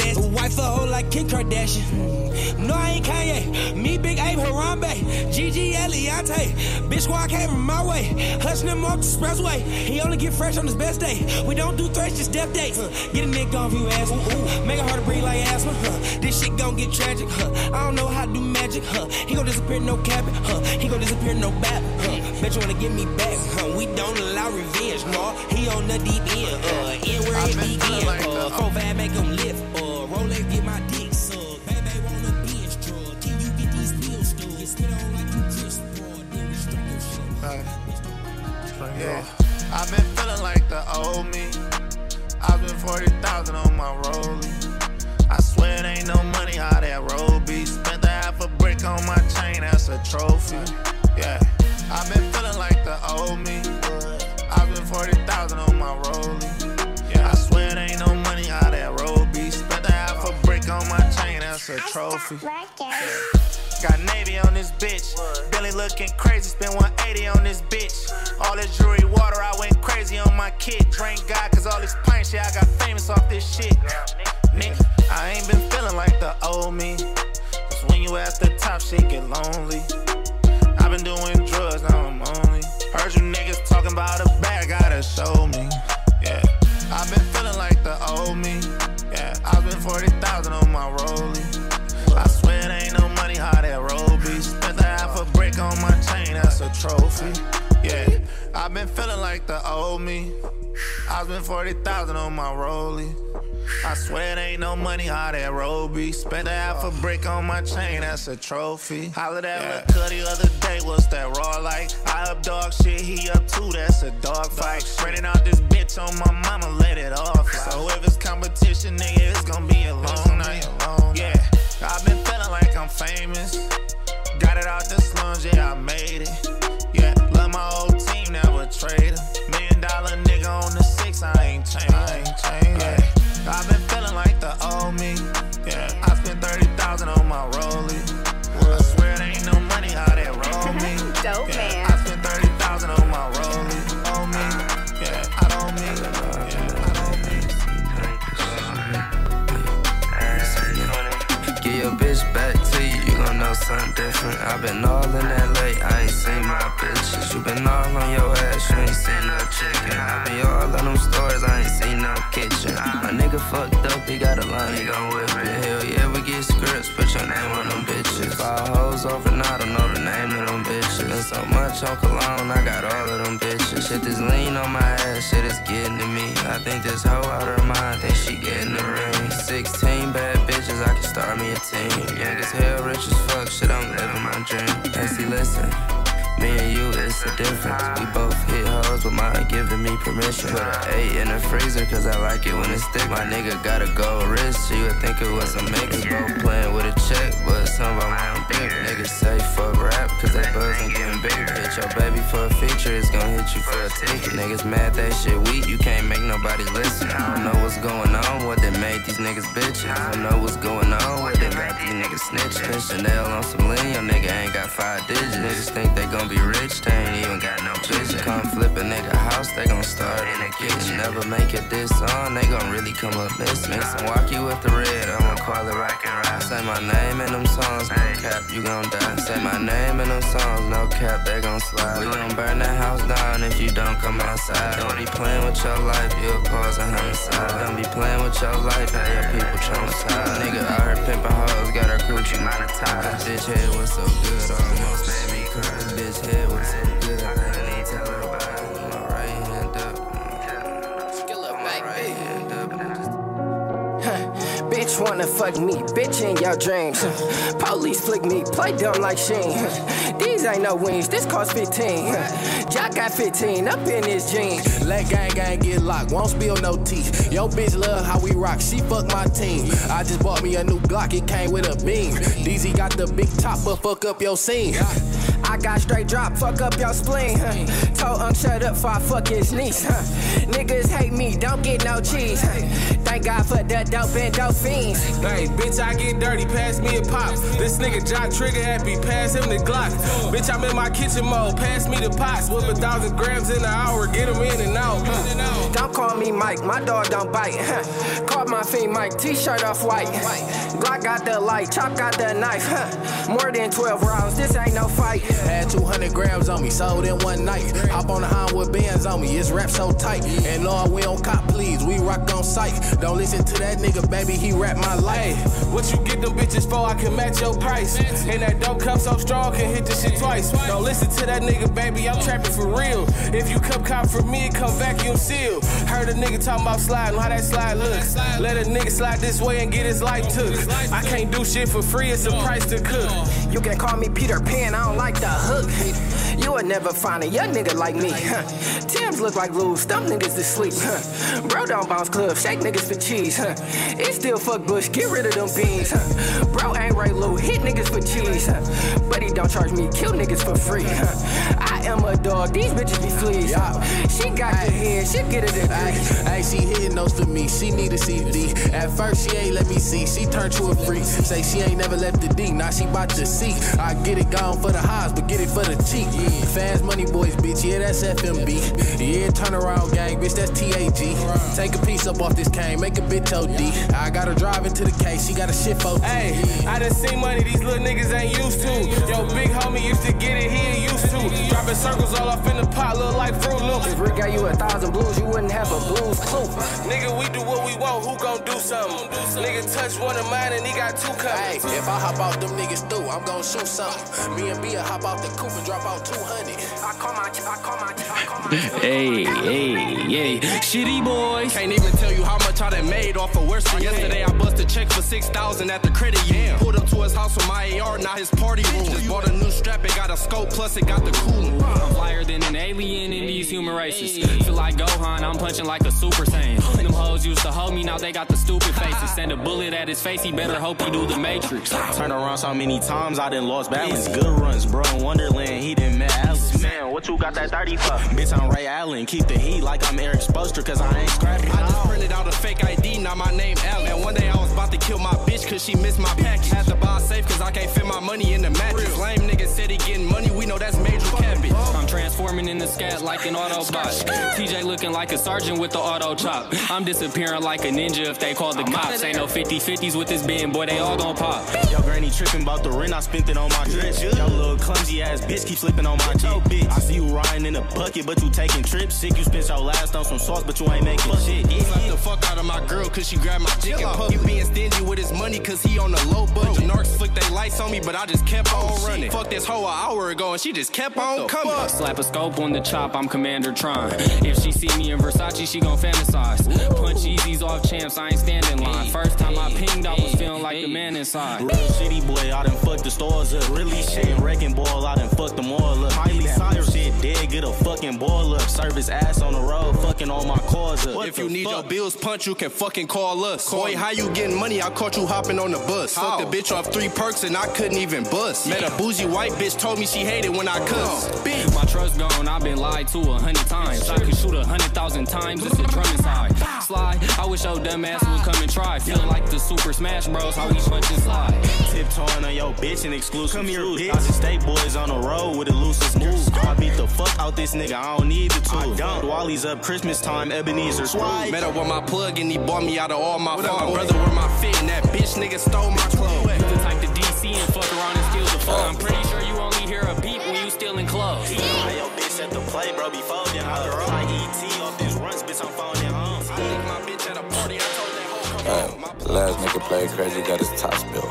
wife a hoe like Kim Kardashian. No, I ain't Kanye. Me, Big Ape, Harambe. Gigi Eliante. Bitch, squad came from my way. Hustling him off the expressway. He only get fresh on his best day. We don't do threats, just death dates. Huh. Get a nigga off you ass. Ooh, make it hard to breathe like asthma. Huh. This shit gon' get tragic. Huh. I don't know how to do magic. Huh. He gon' disappear, no cabin. Huh. He gon' disappear, no bap. Huh. Bet you wanna get me back. Huh. We don't allow revenge, no. He on the deep end. Uh, in where it begin. Uh, Cold make him lift. Uh, Yeah, I've been feeling like the old me. I've been 40,000 on my rollie. I swear it ain't no money how that road be. Spent a half a brick on my chain, that's a trophy. Yeah, I've been feeling like the old me. I've been 40,000 on my rollie. Yeah, I swear it ain't no money how that road be. Spent a half a brick on my chain, that's a trophy. Got Navy on this bitch. Billy looking crazy, spent 180 on this bitch. All this jewelry water, I went crazy on my kid. Drink God, cause all this pint shit, I got famous off this shit. Nigga, I ain't been feeling like the old me. Cause when you at the top, shit get lonely. i been doing drugs, now I'm only. Heard you niggas talking about a bag, gotta show me. Yeah, i been feeling like the old me. Yeah, i been 40,000 on my rollie. I swear it ain't money how that be. Spent a half a brick on my chain, that's a trophy. Yeah, i been feeling like the old me. I spent 40,000 on my rollie. I swear it ain't no money how that roll be. Spent a half a brick on my chain, that's a trophy. Hollered at yeah. Lil the other day, what's that raw like? I up dog shit, he up too, that's a dog fight. Spreading out this bitch on my mama, let it off. So if it's competition, nigga, it's gonna be a long night. Yeah, I've been feeling like I'm famous. Got it out the slums, yeah, I made it. Yeah, love my old team, never trade Million dollar nigga on the six, I ain't changed. I ain't changed. Yeah. I've been feeling like the old me. Yeah, I spent 30,000 on my rollie. I swear it ain't no money how that roll me. [LAUGHS] Dope yeah, man. Something different. i been all in LA, I ain't seen my bitches. You been all on your ass, you ain't seen no chicken. I been all in them stores, I ain't seen no kitchen. My nigga fucked up, he got a line, he gon' whip it. Hell yeah, we get scripts, put your name on them bitches. Five hoes over, now I don't know the name of them bitches. Been so much on cologne, I got all of them bitches. Shit is lean on my ass, shit is getting to me. I think this hoe out her mind, think she getting the ring. 16 bad bitches, I can start me a team. Young as hell, rich as fuck, shit, I'm living my dream. See, listen. Me and you, it's a difference. We both hit hoes, but mine giving me permission. Put an eight in the freezer, cause I like it when it's thick. My nigga got a gold wrist, so you would think it was a mix. Both playing with a check, but some of them ain't big. Niggas say fuck rap, cause they buzz ain't getting bigger. Hit your baby for a feature, it's gon' hit you for a ticket. Niggas mad that shit weak, you can't make nobody listen. I don't know what's going on, what they made these niggas bitches. I don't know what's going on, what they got these niggas snitching. Chanel on some lean, your nigga ain't got five digits. Niggas think they gon' be rich, they ain't even got no vision. Come flip a nigga house, they gon' start in the kitchen. Never make it this on, they gon' really come up missing. And walk you with the red, I'ma call it rock and roll. Say my name in them songs, no cap, you gon' die. Say my name in them songs, no cap, they gon' slide. We gon' burn that house down if you don't come outside. Don't be playing with your life, you'll cause a homicide. Don't be playing with your life, have your people traumatized. Nigga, I heard pimpin' hoes, got her coochie monetized. Bitch head was so good, almost made me. Bitch head was so good, I couldn't even tell her about it. My right hand up. My right hand up. Bitch wanna fuck me, bitch in your dreams. Police flick me, play dumb like Sheen. These ain't no wings, this cost 15. Jack got 15 up in his jeans. Let gang gang get locked, won't spill no teeth. Yo bitch love how we rock, she fuck my team. I just bought me a new Glock, it came with a beam. DZ got the big top, but fuck up your scene. I got straight drop, fuck up your spleen. Huh. Told Unc shut up before I fuck his niece. Huh. Niggas hate me, don't get no cheese. Huh. Thank God for the dope and dope fiends. Hey, bitch, I get dirty, pass me a pop. This nigga Jock Trigger happy, pass him the Glock. Bitch, I'm in my kitchen mode, pass me the pots. Whip a thousand grams in an hour, get him in and out. Huh. Don't call me Mike, my dog don't bite. Huh. Caught my fiend Mike, t-shirt off white. Glock got the light, Chop got the knife. Huh. More than 12 rounds, this ain't no fight. Had 200 grams on me, sold in one night. Hop on the hind with bands on me, it's rap so tight. And Lord, we don't cop, please, we rock on sight. Don't listen to that nigga, baby, he rap my life. What you get them bitches for? I can match your price. And that dope cup so strong, can hit this shit twice. Don't listen to that nigga, baby, I'm trapping for real. If you come cop for me, come vacuum seal. Heard a nigga talking about sliding, how that slide look. Let a nigga slide this way and get his life took. I can't do shit for free, it's a price to cook. You can call me Peter Pan, I don't like the hook. [LAUGHS] You would never find a young nigga like me. Huh. Tim's look like Lou's, stump niggas to sleep. Huh. Bro don't bounce club, shake niggas for cheese. Huh. Still fuck Bush, get rid of them beans. Huh. Bro ain't right Lou, hit niggas for cheese. Huh. But he don't charge me, kill niggas for free. Huh. Am a dog, these bitches be. Huh. She got the head, she get it Ay, ay, she hitting those for me. She need a CD. At first she ain't let me see. She turned to a freak. Say she ain't never left the D. Now she bout to see. I get it gone for the highs, but get it for the cheek. Fast money boys, bitch. Yeah, that's FMB. Yeah, turn around gang, bitch. That's TAG. Take a piece up off this cane, make a bitch OD. I got her drive into the case. She got a shit for Hey, I done seen money these little niggas ain't used to. Yo, big homie used to get it, he ain't used to. Dropping circles all off in the pot, look like Fruit Loops. If Rick got you a thousand blues, you wouldn't have a blues clue. Nigga, we do what we want, who gon' do something? Nigga touch one of mine and he got two Hey, if I hop out them niggas through, I'm gon' shoot something. Me and Bia hop out the coupe and drop out 200. I call my, I call my, I call my. Hey, hey, hey, shitty boys. Can't even tell you how much I done made off of worse. Yesterday I bust a check for six thousand at the credit union. Pulled up to his house with my AR, not his party room. Just bought a new strap, it got a scope, plus it got the coolant. I'm flyer than an alien in these human races. Feel like Gohan, I'm punching like a super saiyan. Them hoes used to hold me, now they got the stupid faces. Send a bullet at his face, he better hope he do the matrix. Turn around so many times I done lost balance. Good runs, bro. In Wonderland, he done met Alice. Man, what you got that 30 for? Bitch, I'm Ray Allen. Keep the heat like I'm Erik Spoelstra, cause I ain't scrappy. I just printed out a fake ID, now my name Allen. And one day I was about to kill my bitch, cause she missed my package. Had to buy a safe, cause I can't fit my money in the mattress. Lame nigga said he getting money, we know that's major transforming in the scat like an Autobot. TJ looking like a sergeant with the auto chop. I'm disappearing like a ninja if they call the cops. Ain't no 50 50s with this bin, boy, they all gon' pop. Yo, granny tripping about the rent, I spent it on my dress. Yo, little clumsy ass bitch keep slipping on my jet. bitch. I see you riding in a bucket, but you taking trips. Sick, you spent your last on some sauce, but you ain't making shit. He slapped the fuck out of my girl, cause she grabbed my dick and puppy. He being stingy with his money, cause he on a low budget. Narcs flicked they lights on me, but I just kept on oh, running. Fuck this hoe an hour ago, and she just kept on coming. Slap a scope on the chop, I'm Commander Tron. If she see me in Versace, she gon' fantasize. Punch Easies off champs, I ain't standing line. First time I pinged, I was feeling like the man inside. Real shitty boy, I done fucked the stores up. Really shit, wrecking ball, I done fucked them all up. Miley Cyrus dead, get a fucking ball up. Service ass on the road, fucking all my cars up. What if you need your bills punch, you can fucking call us. Boy, how you getting money? I caught you hopping on the bus. Fucked the bitch off three perks and I couldn't even bust. Met a bougie white bitch, told me she hated when I cuss. Bitch. My trust gone, I've been lied to a hundred times. I could shoot a hundred thousand times, it's a drum inside. Slide, I wish your dumb ass would come and try. Feeling like the Super Smash Bros, how we punch and slide. Tiptoeing on your bitch and exclusive Come here, bitch. I just stay boys on the road with the loosest moves. I beat the fuck out this nigga, I don't need the tools. Wally's up Christmas time, Ebenezer Scrooge. Met up with my plug and he bought me out of all my phone. Brother, where my fit and that bitch nigga stole my clothes. The type to DC and fuck around and steal the phone. Oh. I'm pretty sure you only hear a beep when you stealing clothes. Hey, yo, bitch at the play, bro, be folding. I ET off this runs, bitch, I'm phoning last nigga played crazy, got his top spill.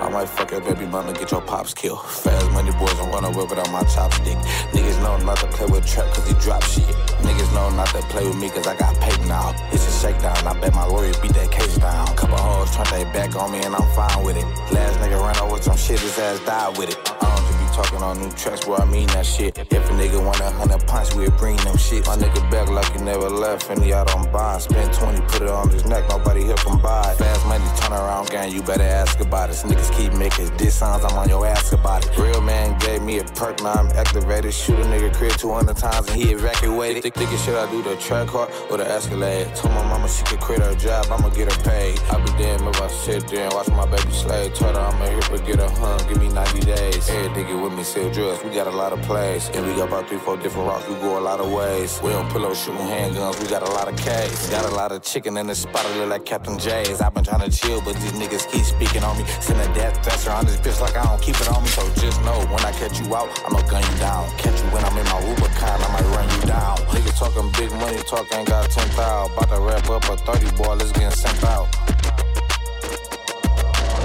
I might fuck your baby mama, get your pops killed. Fast money boys, I'm gonna whip it on my chopstick. Niggas know not to play with trap cause he drop shit. Niggas know not to play with me cause I got paid now. It's a shakedown, I bet my lawyer beat that case down. Couple hoes turned they back on me and I'm fine with it. Last nigga ran over some shit, his ass died with it. I don't talking on new tracks where I mean that shit. If a nigga want a hundred pints, we'll bring them shit. My nigga back like he never left, and he out on bond. Spend 20, put it on his neck, nobody here can buy. Fast money, turn around, gang, you better ask about it. Niggas keep making diss sounds, I'm on your ass about it. Real man gave me a perk, now I'm activated. Shoot a nigga crib 200 times and he evacuated. Think, thinking should I do the track hard or the Escalade? Told my mama she could quit her job, I'ma get her paid. I be damn if I sit there and watch my baby slave. Told her I'ma hit her, get her hung, give me 90 days. Every nigga with me sell drugs, we got a lot of plays. And we got about three, four different routes, we go a lot of ways. We don't pull up shooting handguns, we got a lot of K's. Got a lot of chicken in the spot, I look like Captain J's. I've been trying to chill, but these niggas keep speaking on me. Send a death threats around this bitch like I don't keep it on me. So just know when I catch you out, I'ma gun you down. Catch you when I'm in my Rubicon, I might run you down. Niggas talking big money, talk ain't got 10,000. About to wrap up a 30 boy, let's get sent out.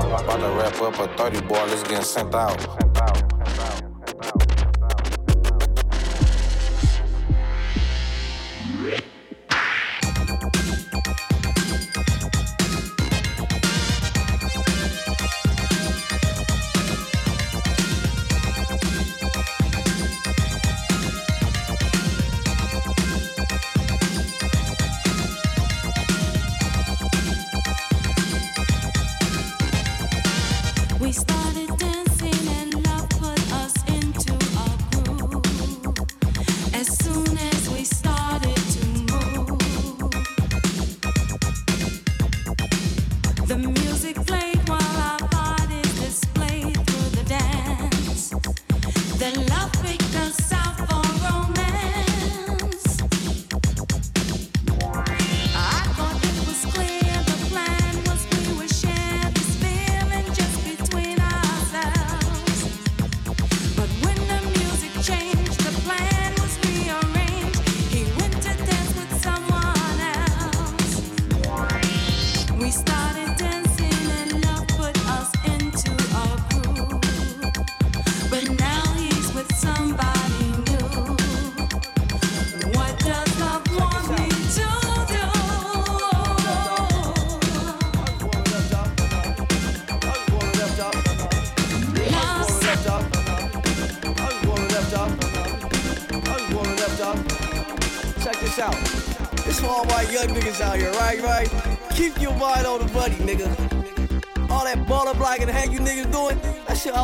About to wrap up a 30 boy, let's get sent out. Shout.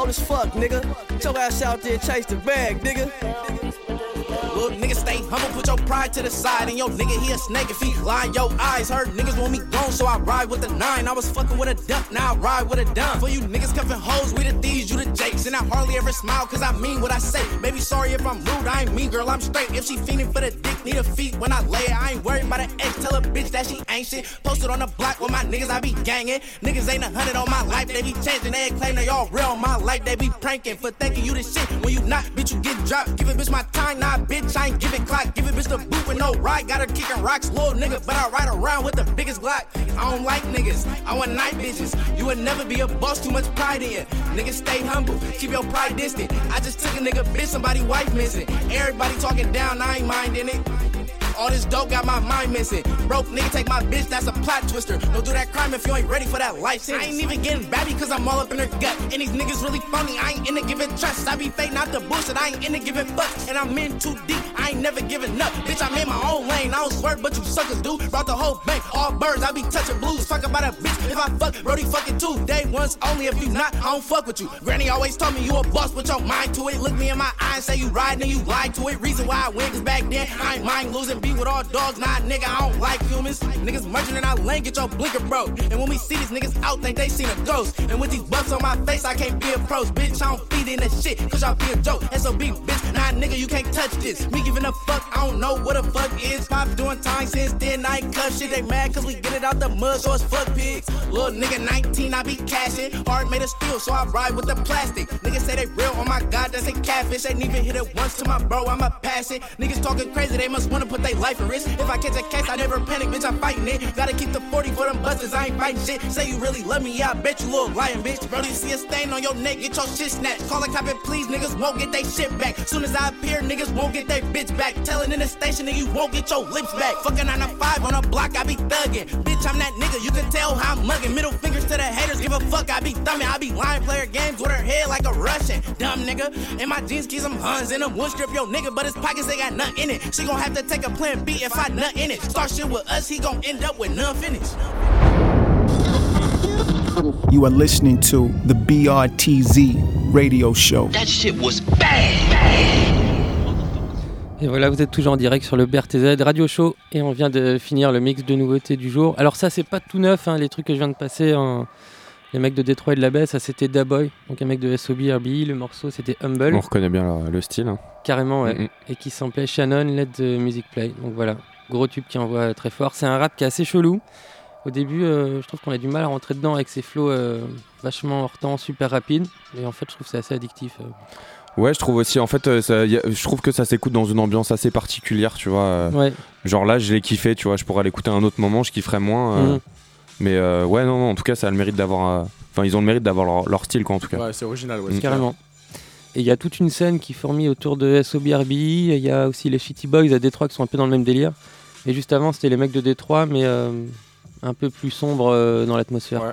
As fuck, nigga. Get your ass out there chase the bag, nigga. Little nigga stay humble, put your pride to the side. And yo nigga, he a snake if he line your eyes. Heard niggas want me gone, so I ride with the nine. I was fucking with a duck, now I ride with a dumb. For you niggas cuffing hoes, we the thieves, you the jakes. And I hardly ever smile, cause I mean what I say. Baby, sorry if I'm rude, I ain't mean, girl, I'm straight. If she fiending for the dick, need a feet when I lay it. I ain't worried about an ex, tell a bitch that she ain't shit. Posted on the block with my niggas, I be gangin'. Niggas ain't a hundred on my life, they be changing. They ain't claim they all real my life, they be pranking. For thinking you the shit when you not, bitch, you get dropped. Give a bitch my time, nah, bitch, I ain't giving clock. Give a bitch the boot with no ride. Got her kicking rocks, little nigga, but I ride around with the biggest Glock. I don't like niggas, I want night bitches. You would never be a boss, too much pride in. Niggas stay humble, keep your pride distant. I just took a nigga bitch, somebody wife missing. Everybody talking down, I ain't minding it. All this dope got my mind missing. Broke nigga take my bitch, that's a plot twister. Don't do that crime if you ain't ready for that life sentence. I ain't even getting babby cause I'm all up in her gut. And these niggas really funny, I ain't into giving trust. I be fake, not the bullshit, I ain't into giving fucks. And I'm in too deep, I ain't never giving up. Bitch, I'm in my own lane, I don't swerve, but you suckers do. Brought the whole bank, all birds, I be touching blues. Fuck about a bitch, if I fuck, Brody fucking two. Day once only, if you not, I don't fuck with you. Granny always told me you a boss, put your mind to it. Look me in my eyes, say you riding and you lied to it. Reason why I win, cause back then I ain't mind losing. Be with all dogs, nah, nigga, I don't like humans. Niggas merging in our lane, get your blinker broke. And when we see these niggas out, think they seen a ghost. And with these bumps on my face, I can't be approached. Bitch, I don't feed in that shit, cause y'all be a joke. SOB, bitch, nah, nigga, you can't touch this. Me giving a fuck, I don't know what a fuck is. Pop doing time since then, I ain't shit. They mad cause we get it out the mud, so it's fuck pigs. Little nigga 19, I be cashing. Heart made of steel, so I ride with the plastic. Niggas say they real, oh my god, that's a catfish. Ain't even hit it once to my bro, I'ma pass it. Niggas talking crazy, they must wanna put their life at risk. If I catch a case, I never panic, bitch, I'm fighting it. Gotta keep the 40 for them busters, I ain't fighting shit. Say you really love me, yeah, I bet you little lying, bitch. Bro, you see a stain on your neck, get your shit snatched. Call a cop and please, niggas won't get they shit back. Soon as I appear, niggas won't get their bitch back. Telling in the station, that you won't get your lips back. Fucking 9 to 5 on a block, I be thugging. Bitch, I'm that nigga, you can tell how I'm mugging. Middle fingers to the haters, give a fuck, I be thumbing. I be lying player games with her head like a Russian. Dumb nigga. In my jeans, keys, some huns in them. Would strip your nigga, but his pockets, they got nothing in it. She gon' have to take a plan B if I nut in it. Start shit with us, he gon' end up with none finished. You are listening to the BRTZ radio show. That shit was bad. Et voilà, vous êtes toujours en direct sur le BRTZ Radio Show et on vient de finir le mix de nouveautés du jour. Alors ça, c'est pas tout neuf, hein, les trucs que je viens de passer, en... les mecs de Détroit et de la baie, ça c'était Daboy, donc un mec de SOB RBI, le morceau c'était Humble, On reconnaît bien le, le style. hein. carrément, ouais, et qui s'appelait Shannon Let the Music Play. Donc voilà, gros tube qui envoie très fort. C'est un rap qui est assez chelou. Au début, euh, je trouve qu'on a du mal à rentrer dedans avec ses flows euh, vachement hors temps, super rapides. Et en fait, je trouve que c'est assez addictif. euh. Ouais, je trouve aussi, en fait, euh, ça- y a- je trouve que ça s'écoute dans une ambiance assez particulière, tu vois. Ouais. Genre là, je l'ai kiffé, tu vois, je pourrais l'écouter à un autre moment, je kifferais moins. euh, Mhm. Mais euh, ouais, non, non, en tout cas, ça a le mérite d'avoir. euh, Enfin, ils ont le mérite d'avoir leur, leur style, quoi, en tout cas. Ouais, c'est original, ouais. Mm. c'est Carrément. Et il y a toute une scène qui fourmille autour de SOBRBI. Il y a aussi les Shitty Boys à Détroit qui sont un peu dans le même délire. Et juste avant, c'était les mecs de Détroit, mais euh, un peu plus sombre euh, dans l'atmosphère. Ouais.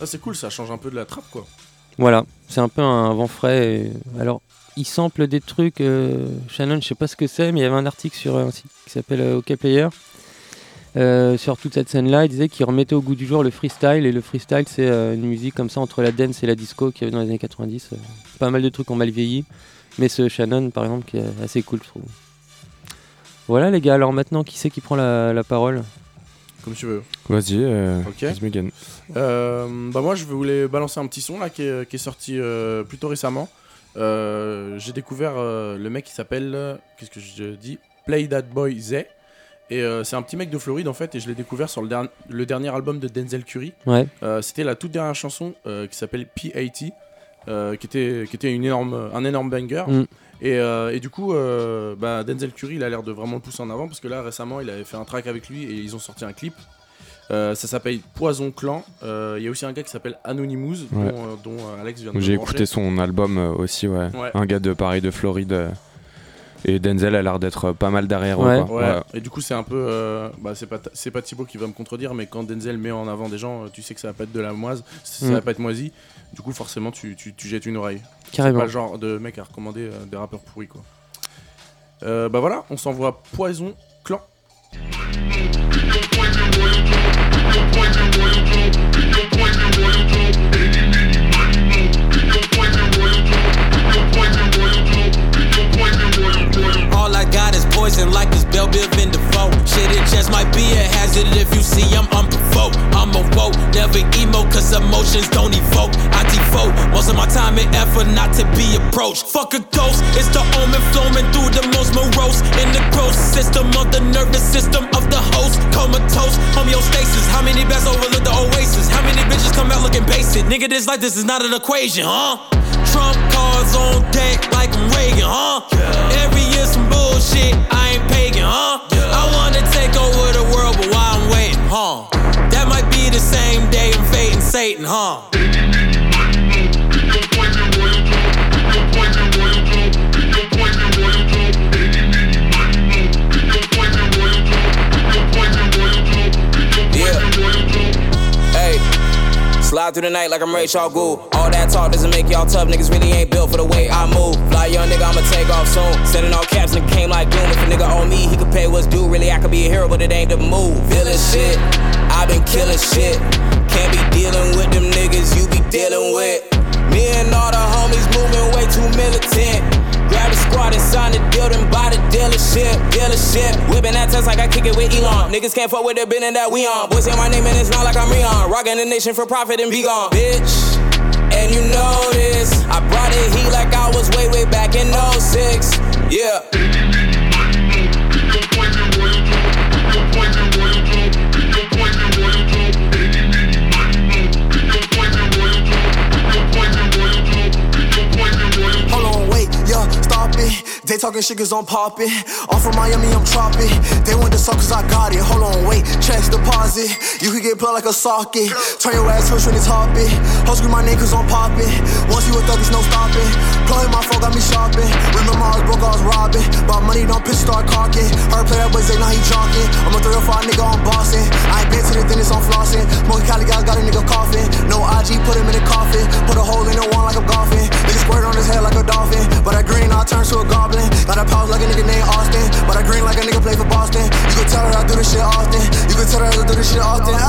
Ah, c'est cool, ça change un peu de la trappe, quoi. Voilà, c'est un peu un vent frais. et- Alors, il sample des trucs. euh, Shannon, je sais pas ce que c'est, mais il y avait un article sur un site qui s'appelle euh, OK Player. Euh, sur toute cette scène-là, il disait qu'il remettait au goût du jour le freestyle. Et le freestyle, c'est euh, une musique comme ça entre la dance et la disco qu'il y avait dans les années 90. euh, pas mal de trucs ont mal vieilli. Mais ce Shannon, par exemple, qui est assez cool, je trouve. Voilà, les gars. Alors maintenant, qui c'est qui prend la, la parole? Comme tu veux. Vas-y, euh, Ok. vas-y, Megan. Euh, bah moi je voulais balancer un petit son là qui est, qui est sorti euh, plutôt récemment. Euh, J'ai découvert euh, le mec qui s'appelle, qu'est-ce que je dis? Play That Boy Zay. Et euh, c'est un petit mec de Floride en fait et je l'ai découvert sur le, derni- le dernier album de Denzel Curry. Ouais. Euh, C'était la toute dernière chanson euh, qui s'appelle P80 euh, qui était, qui était une énorme, un énorme banger. Mm. Et, et du coup, bah, Denzel Curry, il a l'air de vraiment le pousser en avant parce que là, récemment, il avait fait un track avec lui et ils ont sorti un clip. Ça s'appelle Poison Clan. Il y a aussi un gars qui s'appelle Anonymous, Ouais. dont, dont, Alex vient de J'ai écouté son album aussi, ouais. Ouais. Un gars de pareil de Floride. Et Denzel a l'air d'être pas mal derrière eux, Ouais. quoi. Ouais. Ouais. Et du coup, c'est un peu. euh, bah, c'est pas, c'est pas Thibaut qui va me contredire, mais quand Denzel met en avant des gens, euh, tu sais que ça va pas être de la moise, ça Mm. va pas être moisi. Du coup, forcément, tu, tu, tu jettes une oreille. Carrément. C'est pas le genre de mec à recommander euh, des rappeurs pourris, quoi. Euh, bah voilà, on s'envoie Poison Clan poison like it's Bell Biv and DeVoe. Shit, it just might be a hazard if you see I'm unprovoked. I'm a woke, never emo, cause emotions don't evoke. I devote most of my time and effort not to be approached. Fuck a ghost, it's the omen flowing through the most morose. In the gross system of the nervous system of the host. Comatose, homeostasis. How many best overlook the oasis? How many bitches come out looking basic? Nigga, this like this is not an equation, huh? Trump cards on deck like I'm Reagan, huh? Every year bullshit, I ain't pagan, huh? I wanna take over the world, but why I'm waiting, huh? That might be the same day I'm fading Satan, huh? Slide through the night like I'm Ray Charles All that talk doesn't make y'all tough. Niggas really ain't built for the way I move. Fly young nigga, I'ma take off soon. Sending all caps, nigga came like doom. If a nigga owe me, he could pay what's due. Really, I could be a hero, but it ain't the move. Feeling shit, i been killing shit. Can't be dealing with them niggas you be dealing with. Me and all the homies moving way too militant. Grab a squad and sign the deal, then buy the dealership, dealership. Whipping that test like I kick it with Elon. Niggas can't fuck with the building that we on. Boys say my name and it's not like I'm Rion. Rocking the nation for profit and be gone, bitch. And you know this. I brought it heat like I was way, way back in 06. Yeah. They talking shit cause I'm popping. Off from Miami, I'm chopping. They want the suck cause I got it. Hold on, wait, checks deposit. You could get plugged like a socket. Turn your ass first when it's hopping. Ho scream my name cause I'm popping. Once you a thug, there's no stopping. Plug in my phone, got me shopping. Remember I was broke, I was robbing. Bought money, don't pitch, start cocking. Heard play that boy, say now he jogging. I'm a 305 nigga, I'm bossing. I ain't been to the dentist, I'm flossing. Smoking Cali guys got a nigga coughing. No IG, put him in a coffin. Put a hole in the wall like I'm golfing. Nigga squirt on his head like a dolphin. But I green, I turn to a goblin. Got a pause like a nigga named Austin. But I green like a nigga play for Boston. You can tell her I do this shit often. You can tell her I do this shit often.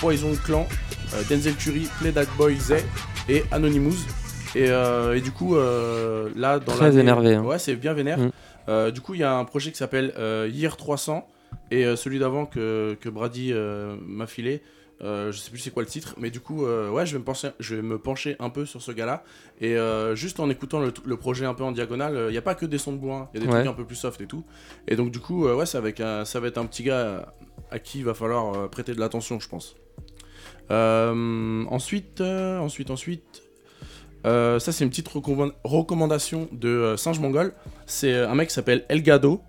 Poison Clan, euh, Denzel Curry, Play That Boy Zay et Anonymous. Et, euh, et du coup, euh, là, dans Très énervé, hein. Ouais, c'est bien vénère. Mm. Du coup, il y a un projet qui s'appelle Year 300 et celui d'avant que, que Brady m'a filé. euh, je sais plus c'est quoi le titre, mais du coup, euh, ouais, je vais, me pencher, je vais me pencher un peu sur ce gars-là. Et euh, juste en écoutant le, le projet un peu en diagonale, il n'y a pas que des sons de bois, il y a des Ouais. trucs un peu plus soft et tout. Et donc, du coup, ouais, ça va, être un, ça va être un petit gars à qui il va falloir prêter de l'attention, je pense. Euh, ensuite, euh, ensuite, ensuite. euh, ça, c'est une petite recommand- recommandation de euh, Singe Mongol. C'est un mec qui s'appelle Elgado.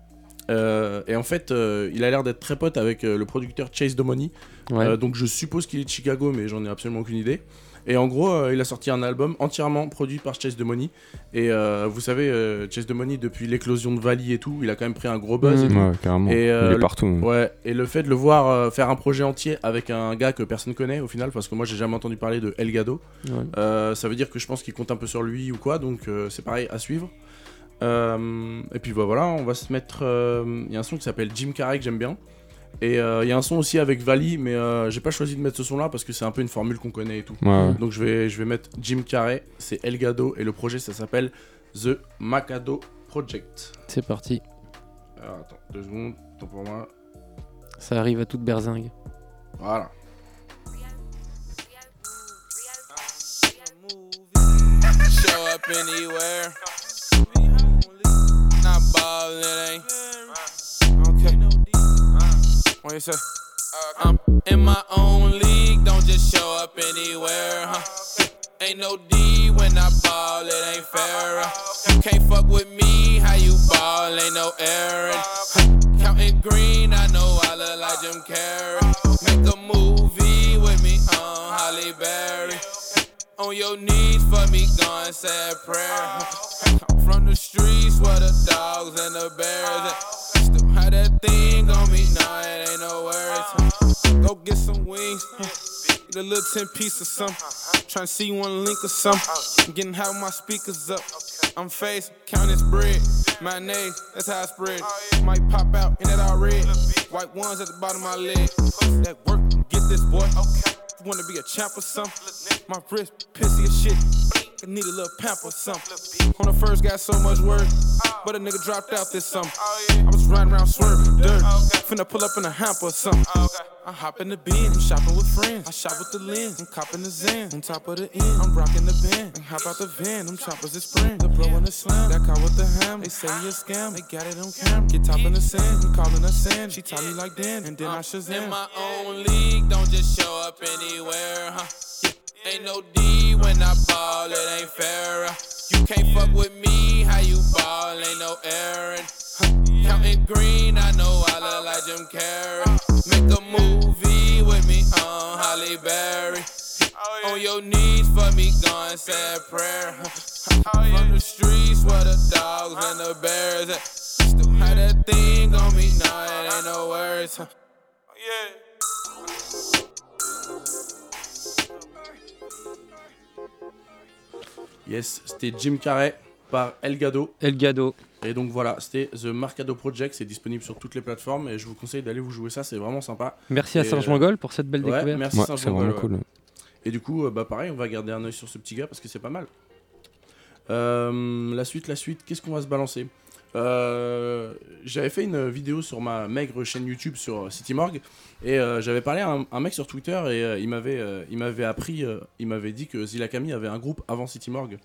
Euh, et en fait, euh, il a l'air d'être très pote avec euh, le producteur Chase Domoni. Ouais. Donc je suppose qu'il est de Chicago, mais j'en ai absolument aucune idée. Et en gros, euh, il a sorti un album entièrement produit par Chase Domoni. Et euh, vous savez, euh, Chase Domoni, depuis l'éclosion de Valley et tout, il a quand même pris un gros buzz. Mmh. et tout. Ouais, carrément. Et, Il est le- partout. Ouais, et le fait de le voir faire un projet entier avec un gars que personne connaît au final, parce que moi j'ai jamais entendu parler de Elgado, Ouais. ça veut dire que je pense qu'il compte un peu sur lui ou quoi, donc c'est pareil à suivre. Et puis bah, voilà, on va se mettre. Il y a un son qui s'appelle Jim Carrey que j'aime bien. Et euh, il y a un son aussi avec Valley, mais euh, j'ai pas choisi de mettre ce son là parce que c'est un peu une formule qu'on connaît et tout. Ouais. Donc je vais, je vais mettre Jim Carrey, c'est Elgado, et le projet ça s'appelle The Macado Project. C'est parti. Alors attends, deux secondes, temps pour moi. Ça arrive à toute berzingue. Voilà. Show up anywhere. Not ballin'. What you say? Uh, I'm In my own league, don't just show up anywhere, huh? Ain't no D when I ball, it ain't fair. You can't fuck with me, how you ball, ain't no. Huh? Counting green, I know I look like Jim Carrey. Make a movie with me on Halle Berry. On your knees for me, go and say a prayer. I'm from the streets where the dogs and the bears. Had that thing on me, nah, it ain't no words. Go get some wings. Get a little 10 piece or something. Tryna see one link or something. Getting with my speakers up. I'm faced, counting bread. name, that's how I spread. Might pop out in that all red. White ones at the bottom of my leg. That work, get this boy. Wanna be a champ or something? My wrist pissy as shit. I need a little pamp or something. On the first got so much work, but a nigga dropped out this summer. I was riding around swerving dirt. Finna pull up in a hamper or something. I hop in the bin, I'm shopping with friends. I shop with the lens, I'm copping the Zen. On top of the end, I'm rocking the band. And hop out the van, them choppers is spring. The blow in the slam, that car with the ham. They say you a scam, they got it on cam. Get top in the sand, I'm calling her sand. She taught me like Dan, and then I Shazam. In my own league, don't just show up anywhere, huh? Ain't no D when I ball, it ain't fair. You can't fuck with me, how you ball, ain't no Aaron. Counting green, I know I look like Jim Carrey. Make a movie with me on Halle Berry. Oh, on your knees for me, go and say a prayer. huh. Oh, From the streets where the dogs and the bears at. Still had that thing on me, nah, it ain't no words. huh. Oh, Yes, c'était Jim Carrey par Elgado. Elgado. Et donc voilà, c'était The Marcado Project, c'est disponible sur toutes les plateformes et je vous conseille d'aller vous jouer ça, c'est vraiment sympa. Merci à Et, Serge euh, Mongol pour cette belle ouais, découverte. Merci Ouais, Serge ouais. cool. Et du coup, euh, bah pareil, on va garder un œil sur ce petit gars parce que c'est pas mal. Euh, la suite, la suite, qu'est-ce qu'on va se balancer? Euh, J'avais fait une vidéo sur ma maigre chaîne YouTube sur City Morgue et euh, j'avais parlé à un, mec sur Twitter et euh, il m'avait euh, il m'avait appris, euh, il m'avait dit que Zilla Kami avait un groupe avant City Morgue.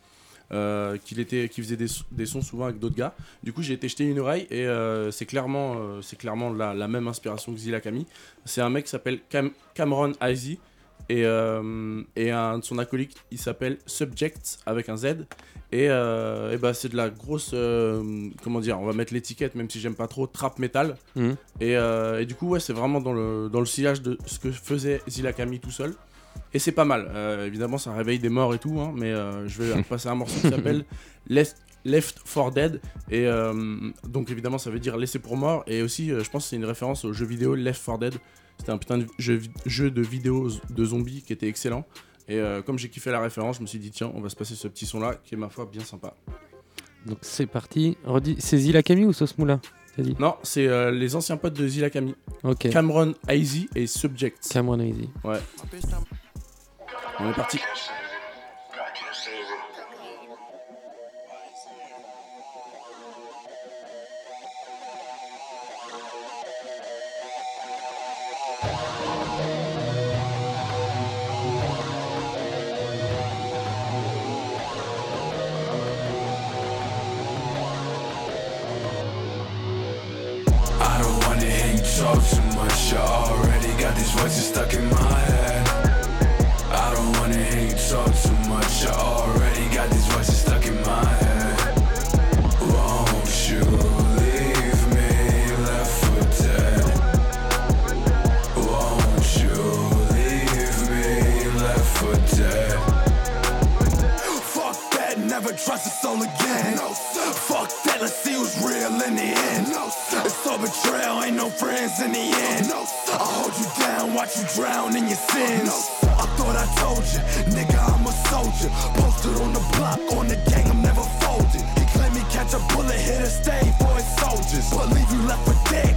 euh, qu'il était qui faisait des, des sons souvent avec d'autres gars du coup j'ai été jeter une oreille et euh, c'est clairement euh, c'est clairement la, même inspiration que Zilla Kami c'est un mec qui s'appelle Cam- Cameron Izzy et, euh, et un de son acolyte il s'appelle Subject avec un Z. Et, euh, et bah c'est de la grosse euh, comment dire on va mettre l'étiquette même si j'aime pas trop trap metal. Mhm. et, euh, et du coup ouais c'est vraiment dans le, dans le sillage de ce que faisait Zilla Kami tout seul. Et c'est pas mal. Euh, évidemment ça réveille des morts et tout hein, mais euh, je vais [LAUGHS] passer un morceau qui s'appelle Left, Left 4 Dead. Et euh, donc évidemment ça veut dire laisser pour mort. Et aussi euh, je pense que c'est une référence au jeu vidéo Left 4 Dead c'était un putain de jeu, de vidéo de zombies qui était excellent. Et euh, comme j'ai kiffé la référence je me suis dit tiens on va se passer ce petit son là qui est ma foi bien sympa. Donc c'est parti. Redis, c'est Zilla Camille ou Sauce Moula t'as dit? Non c'est euh, les anciens potes de Zilla Kami Ok. Cameron Izzy et Subject. Cameron Izzy ouais. On est parti friends in the end. No. I hold you down, watch you drown in your sins. No. I thought I told you, nigga, I'm a soldier. Posted on the block, on the gang, I'm never folded. He claimed he catch a bullet, hit a stay for his soldiers. But leave you left for dead,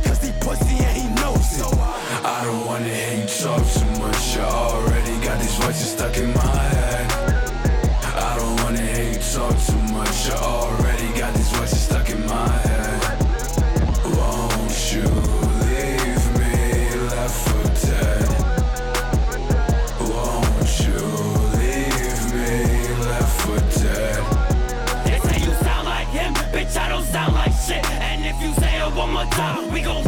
we gon'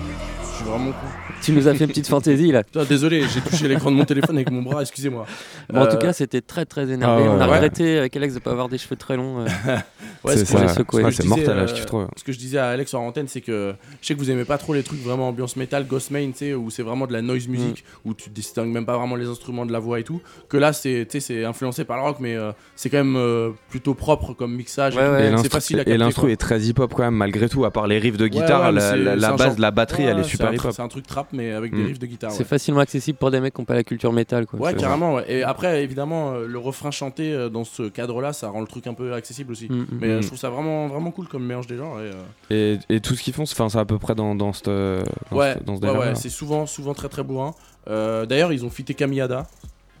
suis vraiment con. Tu nous as fait une petite fantaisie là. Putain, désolé, j'ai touché l'écran de mon téléphone avec mon bras, excusez-moi. Bon, en tout Euh, cas, c'était très très énervé. Ah ouais, On a ouais. regretté avec Alex de pas avoir des cheveux très longs. euh, [LAUGHS] Ouais, C'est ce mortel, là, euh, je kiffe trop. Ce que je disais à Alex en antenne, c'est que je sais que vous aimez pas trop les trucs vraiment ambiance metal, ghost main, tu sais, où c'est vraiment de la noise music, Mm. où tu distingues même pas vraiment les instruments de la voix et tout. Que là, c'est, tu sais, c'est influencé par le rock, mais euh, c'est quand même euh, plutôt propre comme mixage. et. Et c'est l'instru- facile à Et capter. l'instru quoi. est très hip-hop quand même, malgré tout, à part les riffs de guitare, ouais, la, base genre- la batterie, elle est super un. C'est un truc trap, mais avec Mm. des riffs de guitare. C'est ouais. facilement accessible pour des mecs qui n'ont pas la culture métal. Quoi. Ouais, carrément. ouais. Et après, évidemment, euh, le refrain chanté euh, dans ce cadre-là, ça rend le truc un peu accessible aussi. Mm, mm, Mais euh, mm. je trouve ça vraiment, vraiment cool comme mélange des genres. Et, euh, Et, et tout ce qu'ils font, c'est à peu près dans, dans, cette, dans, ouais, cette- dans ce ouais, ouais, c'est souvent, souvent très très bourrin. Euh, D'ailleurs, ils ont fité Kamiyada.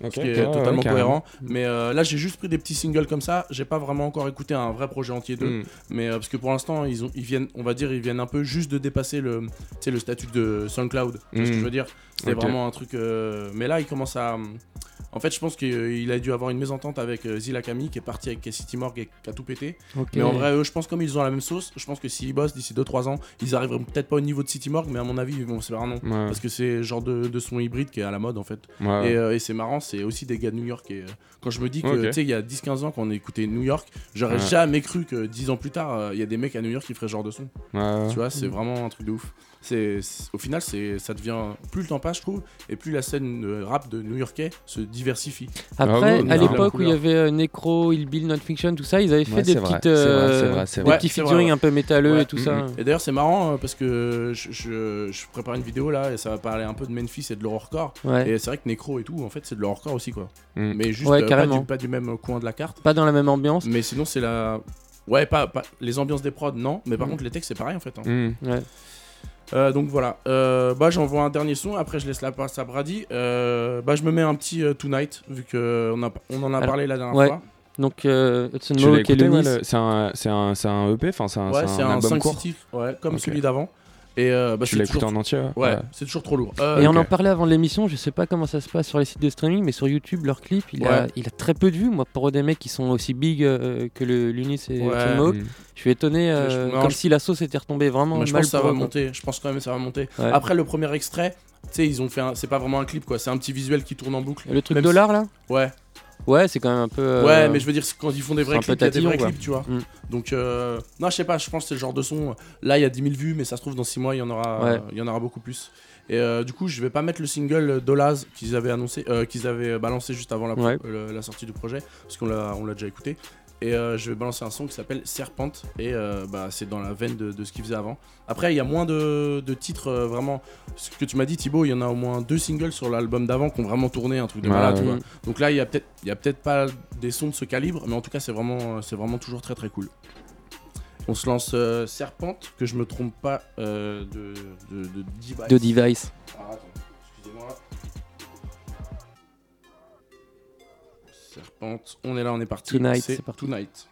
Ok, ce qui est ouais, totalement ouais, cohérent. Mais euh, là, j'ai juste pris des petits singles comme ça. J'ai pas vraiment encore écouté un vrai projet entier d'eux. Mm. Mais euh, parce que pour l'instant, ils, ont, ils viennent, on va dire, ils viennent un peu juste de dépasser le, tu sais, le statut de SoundCloud. Tu vois ce que Mm. je veux dire? C'était vraiment un truc. euh, Mais là, ils commencent à. En fait, je pense qu'il a dû avoir une mésentente avec euh, Zilla Kami qui est parti avec City Morgue et qui a tout pété. Mais en vrai, eux, je pense comme ils ont la même sauce, je pense que s'ils bossent d'ici 2-3 ans, ils arriveront peut-être pas au niveau de City Morgue, mais à mon avis, ils vont se faire un nom. Ouais. Parce que c'est le genre de, de son hybride qui est à la mode en fait. Ouais. Et, euh, et c'est marrant, c'est aussi des gars de New York. Et euh, quand je me dis que, tu sais, il y a 10-15 ans, quand on écoutait New York, j'aurais Ouais. jamais cru que 10 ans plus tard, euh, il y a des mecs à New York qui feraient ce genre de son. Ouais. Tu vois, c'est vraiment un truc de ouf. C'est, au final, c'est, ça devient. Plus le temps passe, je trouve, et plus la scène rap de New Yorkais se diversifie. Après, Ah à l'époque où il y avait euh, Necro, Il Bill, Not Fiction, tout ça, ils avaient fait Ouais, des petites, euh, vrai, des petits featuring ouais. un peu métalleux Ouais. et tout ça. Et d'ailleurs, c'est marrant euh, parce que je, je- je prépare une vidéo là et ça va parler un peu de Memphis et de l'horrorcore. Ouais. Et c'est vrai que Necro et tout, en fait, c'est de l'horrorcore aussi quoi. Mm. Mais juste Ouais, euh, pas, du, pas du même coin de la carte. Pas dans la même ambiance. Mais sinon, c'est la. Ouais, pas, pas- les ambiances des prods, non. Mais par Mm. contre, les textes, c'est pareil en fait. hein. Mm. Ouais. Euh, donc voilà. Euh, bah, j'envoie un dernier son. Après, je laisse la place à Brady. Euh, bah, je me mets un petit euh, Tonight, vu qu'on a, on en a Alors, parlé la dernière ouais. fois. Donc, euh, Hudson le- c'est un, c'est un, c'est un EP, enfin c'est un, Ouais, c'est un, album 5 court. City, ouais, comme celui d'avant. Et euh, bah, Tu écouté toujours- en entier ouais c'est toujours trop lourd. Euh, Et on en parlait avant l'émission, je sais pas comment ça se passe sur les sites de streaming, mais sur YouTube, leur clip, il, a, il a très peu de vues. Moi, pour des mecs qui sont aussi big euh, que le Lunis et Ouais. Mm. je suis étonné, euh, Je- non, comme je- si la sauce était retombée vraiment Mais je mal pense que ça va monter. Je pense quand même que ça va monter. Ouais. Après le premier extrait, tu sais, ils ont fait un... c'est pas vraiment un clip quoi, c'est un petit visuel qui tourne en boucle. Le truc Même dollar si- là? Ouais. Ouais, c'est quand même un peu. euh, Ouais, mais je veux dire quand ils font des vrais clips, il y a des vrais clips, tu vois. Mm. Donc euh... non, je sais pas, je pense que c'est le genre de son là il y a 10 000 vues mais ça se trouve dans 6 mois, il y en aura Ouais. il y en aura beaucoup plus. Et euh, du coup, je vais pas mettre le single Dolaz qu'ils avaient annoncé euh, qu'ils avaient balancé juste avant la, Ouais. le- la sortie du projet parce qu'on l'a on l'a déjà écouté. Et euh, je vais balancer un son qui s'appelle Serpente. Et euh, bah, c'est dans la veine de, de ce qu'il faisait avant. Après, il y a moins de, de titres euh, vraiment. Ce que tu m'as dit, Thibaut, il y en a au moins deux singles sur l'album d'avant qui ont vraiment tourné, un truc de malade. ouais. Donc là, il y a peut-être peut-être pas des sons de ce calibre, mais en tout cas, c'est vraiment, c'est vraiment toujours très très cool. On se lance Serpente, que je me trompe pas de, de, de Device. De Device. Alors, attends, excusez-moi. Serpente, on est là, on est parti. Tonight, c'est parti. Tonight.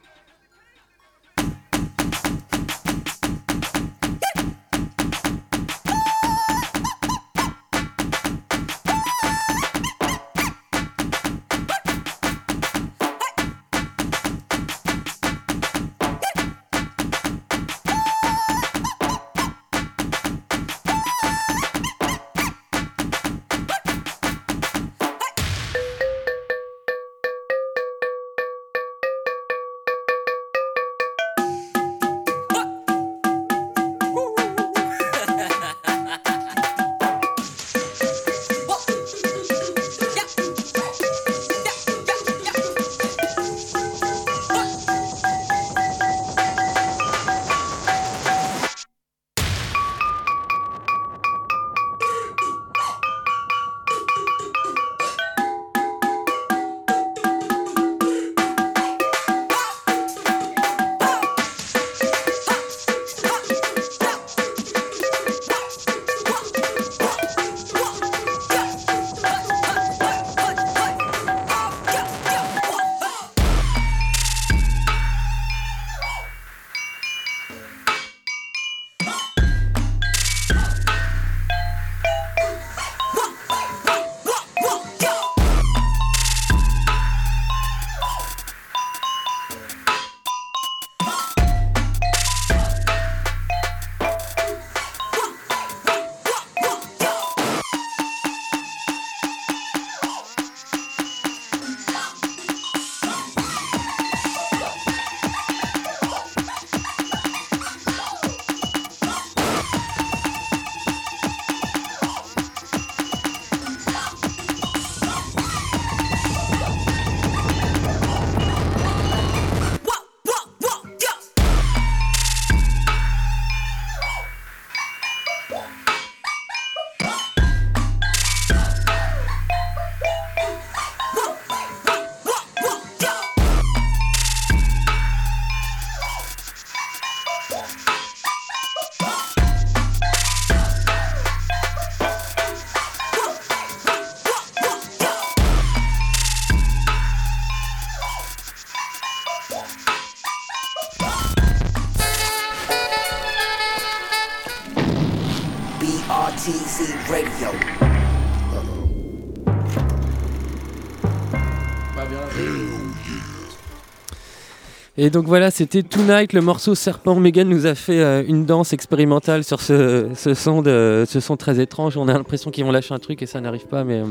Et donc voilà, c'était Tonight, le morceau Serpent. Megan nous a fait euh, une danse expérimentale sur ce, son très étrange. On a l'impression qu'ils vont lâcher un truc et ça n'arrive pas, mais. euh,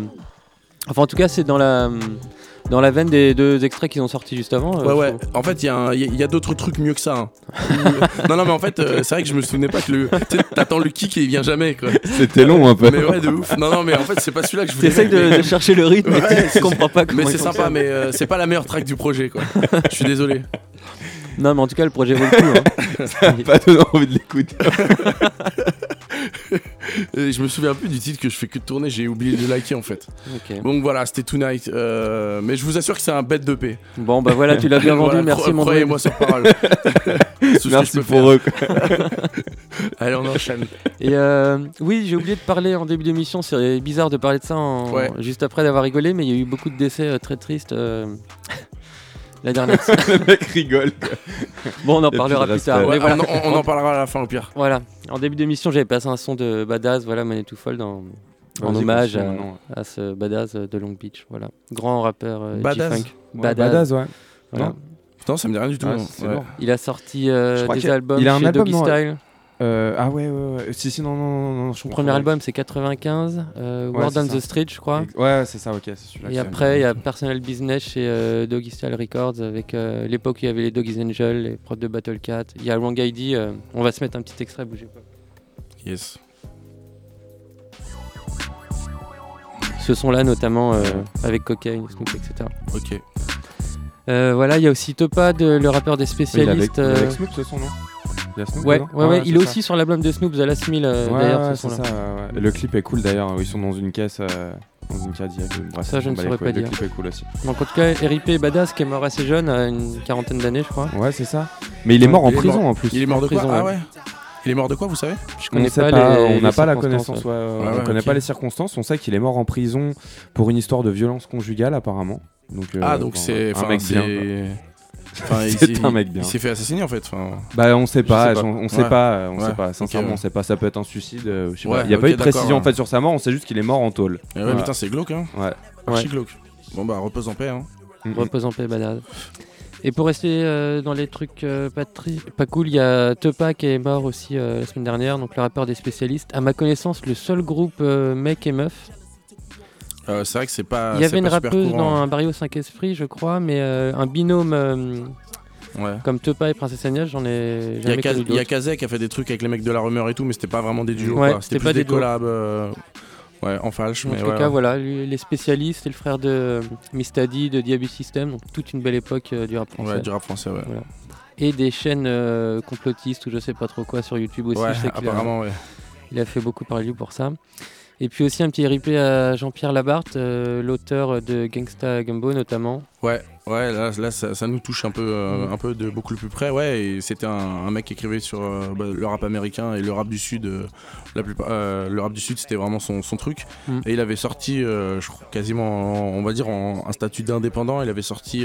Enfin, en tout cas, c'est dans la, dans la veine des deux extraits qu'ils ont sortis juste avant. euh, Ouais, ouais. En fait, il y a, un- il y a- il y a d'autres trucs mieux que ça. hein. [LAUGHS] non, non, mais en fait, euh, c'est vrai que je me souvenais pas que le. tu T'attends le kick et il vient jamais, quoi. C'était long, un peu. Mais ouais, de ouf. Non, non, mais en fait, c'est pas celui-là que je voulais. T'essayes de- mais- de chercher le rythme, mais tu c'est- comprends pas comment Mais c'est sympa, mais euh, c'est pas la meilleure track du projet, quoi. Je suis désolé. Non, mais en tout cas, le projet vaut le coup. hein. [LAUGHS] Ça pas donné envie de l'écouter. [LAUGHS] [LAUGHS] Et je me souviens plus du titre que je fais que de tourner, j'ai oublié de liker en fait. Donc voilà, c'était Tonight. euh, mais je vous assure que c'est un bête de paix. Bon, bah voilà, tu l'as bien [LAUGHS] vendu, merci, mon Croyez-moi sur parole. [LAUGHS] Merci pour eux. Allez, on enchaîne. Et euh, oui, j'ai oublié de parler en début d'émission. C'est bizarre de parler de ça en- Ouais. juste après d'avoir rigolé, mais il y a eu beaucoup de décès euh, très tristes. La dernière [LAUGHS] Le mec rigole. Bon, on en parlera plus tard. Ouais, voilà. on, on en parlera à la fin au pire. Voilà. En début d'émission, j'avais passé un son de Badass, voilà, Money Fold, en, hommage à, à ce Badass de Long Beach. Voilà. Grand rappeur euh, Badass. G-Funk. Ouais, Badass. Badass, ouais. Voilà. Non Putain, ça me dit rien du tout. Ah, non. Ouais. bon. Il a sorti euh, des albums il a un chez album, Doggy non, Style. Euh, ah ouais, ouais, ouais. Si, si, non, non, non, non. Son premier album, c'est 95, euh, Ouais, c'est on ça. the Street, je crois. Ouais, c'est ça, ok. c'est celui-là Et après, il y a Personal Business chez euh, Doggy Style Records avec euh, l'époque où il y avait les Doggy's Angel, les prods de Battle Cat. Il y a Wrong ID, euh, on va se mettre un petit extrait, bougez pas. Yes. Ce son-là, notamment euh, avec Cocaine, Snoop, etc. Ok. Euh, voilà, il y a aussi Topad, le rappeur des Oui, il est avec, spécialistes. il avec Snoop, ce son, non? Il y a Snoop Ouais, ouais, ouais, il est aussi sur l'album de Snoop, The Last Meal, euh, Ouais, d'ailleurs, ce ça. Le clip est cool d'ailleurs. Ils sont dans une caisse, euh, dans une Cadillac. Bref, Ça, je on ne les saurais pas Le dire. clip est cool aussi. Donc en tout cas, RIP Badass qui est mort assez jeune, à une quarantaine d'années, je crois. Ouais, c'est ça. Mais il est mort en prison mort- en plus. Il est mort de quoi prison, Ah ouais. Il est mort de quoi, vous savez? Je On connais sait pas, pas, les- on les n'a pas la connaissance, ouais. ouais, ouais, Ouais, on ouais, connaît pas les circonstances. On sait qu'il est mort en prison pour une histoire de violence conjugale apparemment. Donc, euh, Ah, donc bon, c'est. un enfin, mec bien. C'est- Enfin, un mec bien. Il s'est fait assassiner en fait. Enfin, Bah on sait pas, sais pas. on, on sait pas, on Ouais, sait pas. Sincèrement, ouais. on sait pas. Ça peut être un suicide. euh. Il y a pas eu de précision en fait sur sa mort. On sait juste qu'il est mort en tôle. eh ouais, putain, c'est glauque, hein. Ouais. Archi glauque. Bon bah, repose en paix, hein. Mm. Repose en paix, Badass. Et pour rester euh, dans les trucs euh, pas, tri- pas cool, il y a Tupac qui est mort aussi euh, la semaine dernière, donc le rappeur des spécialistes. À ma connaissance, le seul groupe euh, mec et meuf. Euh, c'est vrai que c'est pas. il y c'est avait une rappeuse courant. dans un Barrio 5 Esprit, je crois, mais euh, un binôme euh, Ouais. comme Tupac et Princesse Agnès, j'en ai Il jamais connu il y a. Kazé qui a fait des trucs avec les mecs de la rumeur et tout, mais c'était pas vraiment des duos. Ouais, c'était C'était pas plus des, des collabs. Ouais, en falche, En mais tout ouais, cas, voilà, lui- les spécialistes et le frère de Mistadi de Diaby System, donc toute une belle époque du rap français. Ouais, du rap français, ouais. Voilà. Et des chaînes complotistes ou je sais pas trop quoi sur YouTube aussi. Ouais, je sais qu'il a- apparemment, ouais. Il a fait beaucoup parler pour ça. Et puis aussi un petit RIP à Jean-Pierre Labarthe, euh, l'auteur de Gangsta Gumbo notamment. Ouais, ouais, là, là ça, ça nous touche un peu, euh, Mhm. un peu de beaucoup plus près, ouais. Et c'était un, un mec qui écrivait sur euh, bah, le rap américain et le rap du sud. la plupart, le rap du sud, c'était vraiment son, son truc. Mhm. Et il avait sorti, je crois, quasiment, en- on va dire, en un statut d'indépendant. Il avait sorti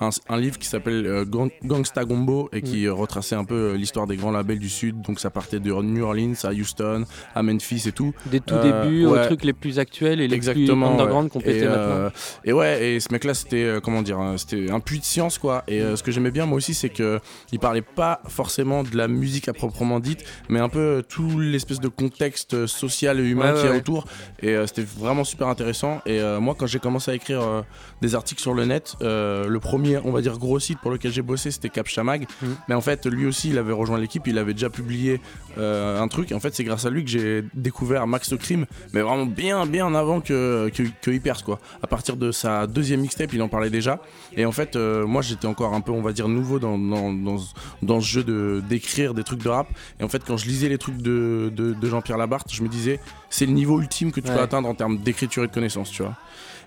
un, un livre qui s'appelle euh, Gang- Gangsta Gumbo et qui euh, retraçait un peu euh, l'histoire des grands labels du sud. Donc ça partait de New Orleans à Houston, à Memphis et tout. Des tout débuts aux trucs les plus actuels et les Exactement, plus underground qu'on pétait et, maintenant. et ouais, et ce mec-là, c'était comment dire, c'était un puits de science quoi. Et ce que j'aimais bien moi aussi, c'est que il parlait pas forcément de la musique à proprement dite, mais un peu tout l'espèce de contexte social et humain Ouais, qu'il y a ouais. autour. Et euh, c'était vraiment super intéressant. Et euh, moi, quand j'ai commencé à écrire euh, des articles sur le net, le premier, on va dire gros site pour lequel j'ai bossé, c'était Captcha Mag. Mhm. Mais en fait, lui aussi, il avait rejoint l'équipe, il avait déjà publié euh, un truc. Et en fait, c'est grâce à lui que j'ai découvert Max le Crime, mais vraiment bien, bien avant que, que, que Hypers, quoi. À partir de sa deuxième mixtape, il en parlait déjà. Et en fait, euh, moi, j'étais encore un peu, on va dire, nouveau dans, dans, dans, ce- dans ce jeu de d'écrire des trucs de rap. Et en fait, quand je lisais les trucs de, de, de Jean-Pierre Labarthe, je me disais, c'est le niveau ultime que tu peux Ouais. atteindre en termes d'écriture et de connaissances, tu vois.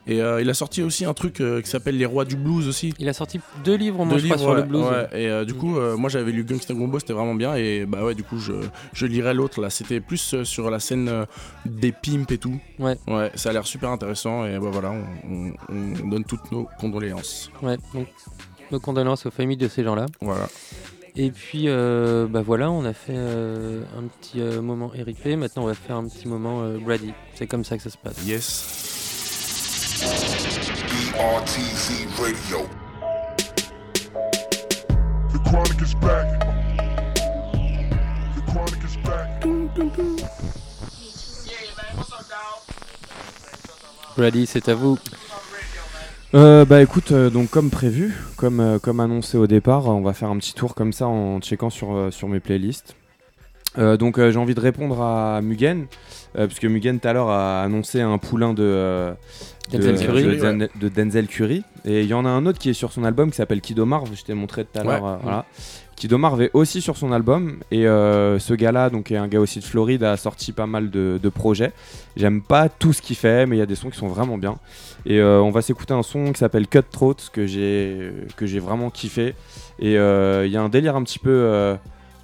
Et euh, il a sorti aussi un truc euh, qui s'appelle Les Rois du Blues aussi. Il a sorti deux livres moins, Deux je crois, livres, sur le ouais, blues. ouais. Et euh, du coup, moi j'avais lu Gangsta Gumbo, c'était vraiment bien. Et bah ouais, du coup, je, je lirais l'autre là. C'était plus sur la scène des pimps et tout. Ouais. Ouais, ça a l'air super intéressant. Et bah voilà, on, on- on donne toutes nos condoléances. Ouais, donc nos condoléances aux familles de ces gens-là. Voilà. Et puis, euh, bah voilà, on a fait euh, un petit euh, moment RIP. Maintenant, on va faire un petit moment Brady. C'est comme ça que ça se passe. Yes. BRTZ Radio. The chronic is back. The chronic is back. Brady, c'est à vous. Euh, bah écoute, euh, donc comme prévu, comme, euh, comme annoncé au départ, on va faire un petit tour comme ça en checkant sur, euh, sur mes playlists. Euh, donc euh, j'ai envie de répondre à Mugen, euh, puisque Mugen tout à l'heure a annoncé un poulain de, de, Denzel Curry. de, Ouais. Den- de Denzel Curry. Et il y en a un autre qui est sur son album qui s'appelle Kid Omar, je t'ai montré tout à l'heure. Ouais. euh, voilà. Kid Omar est aussi sur son album. Et ce gars-là, donc est un gars aussi de Floride, a sorti pas mal de, de projets. J'aime pas tout ce qu'il fait, mais il y a des sons qui sont vraiment bien. Et on va s'écouter un son qui s'appelle Cutthroat, que j'ai que j'ai vraiment kiffé. Et il y a un délire un petit peu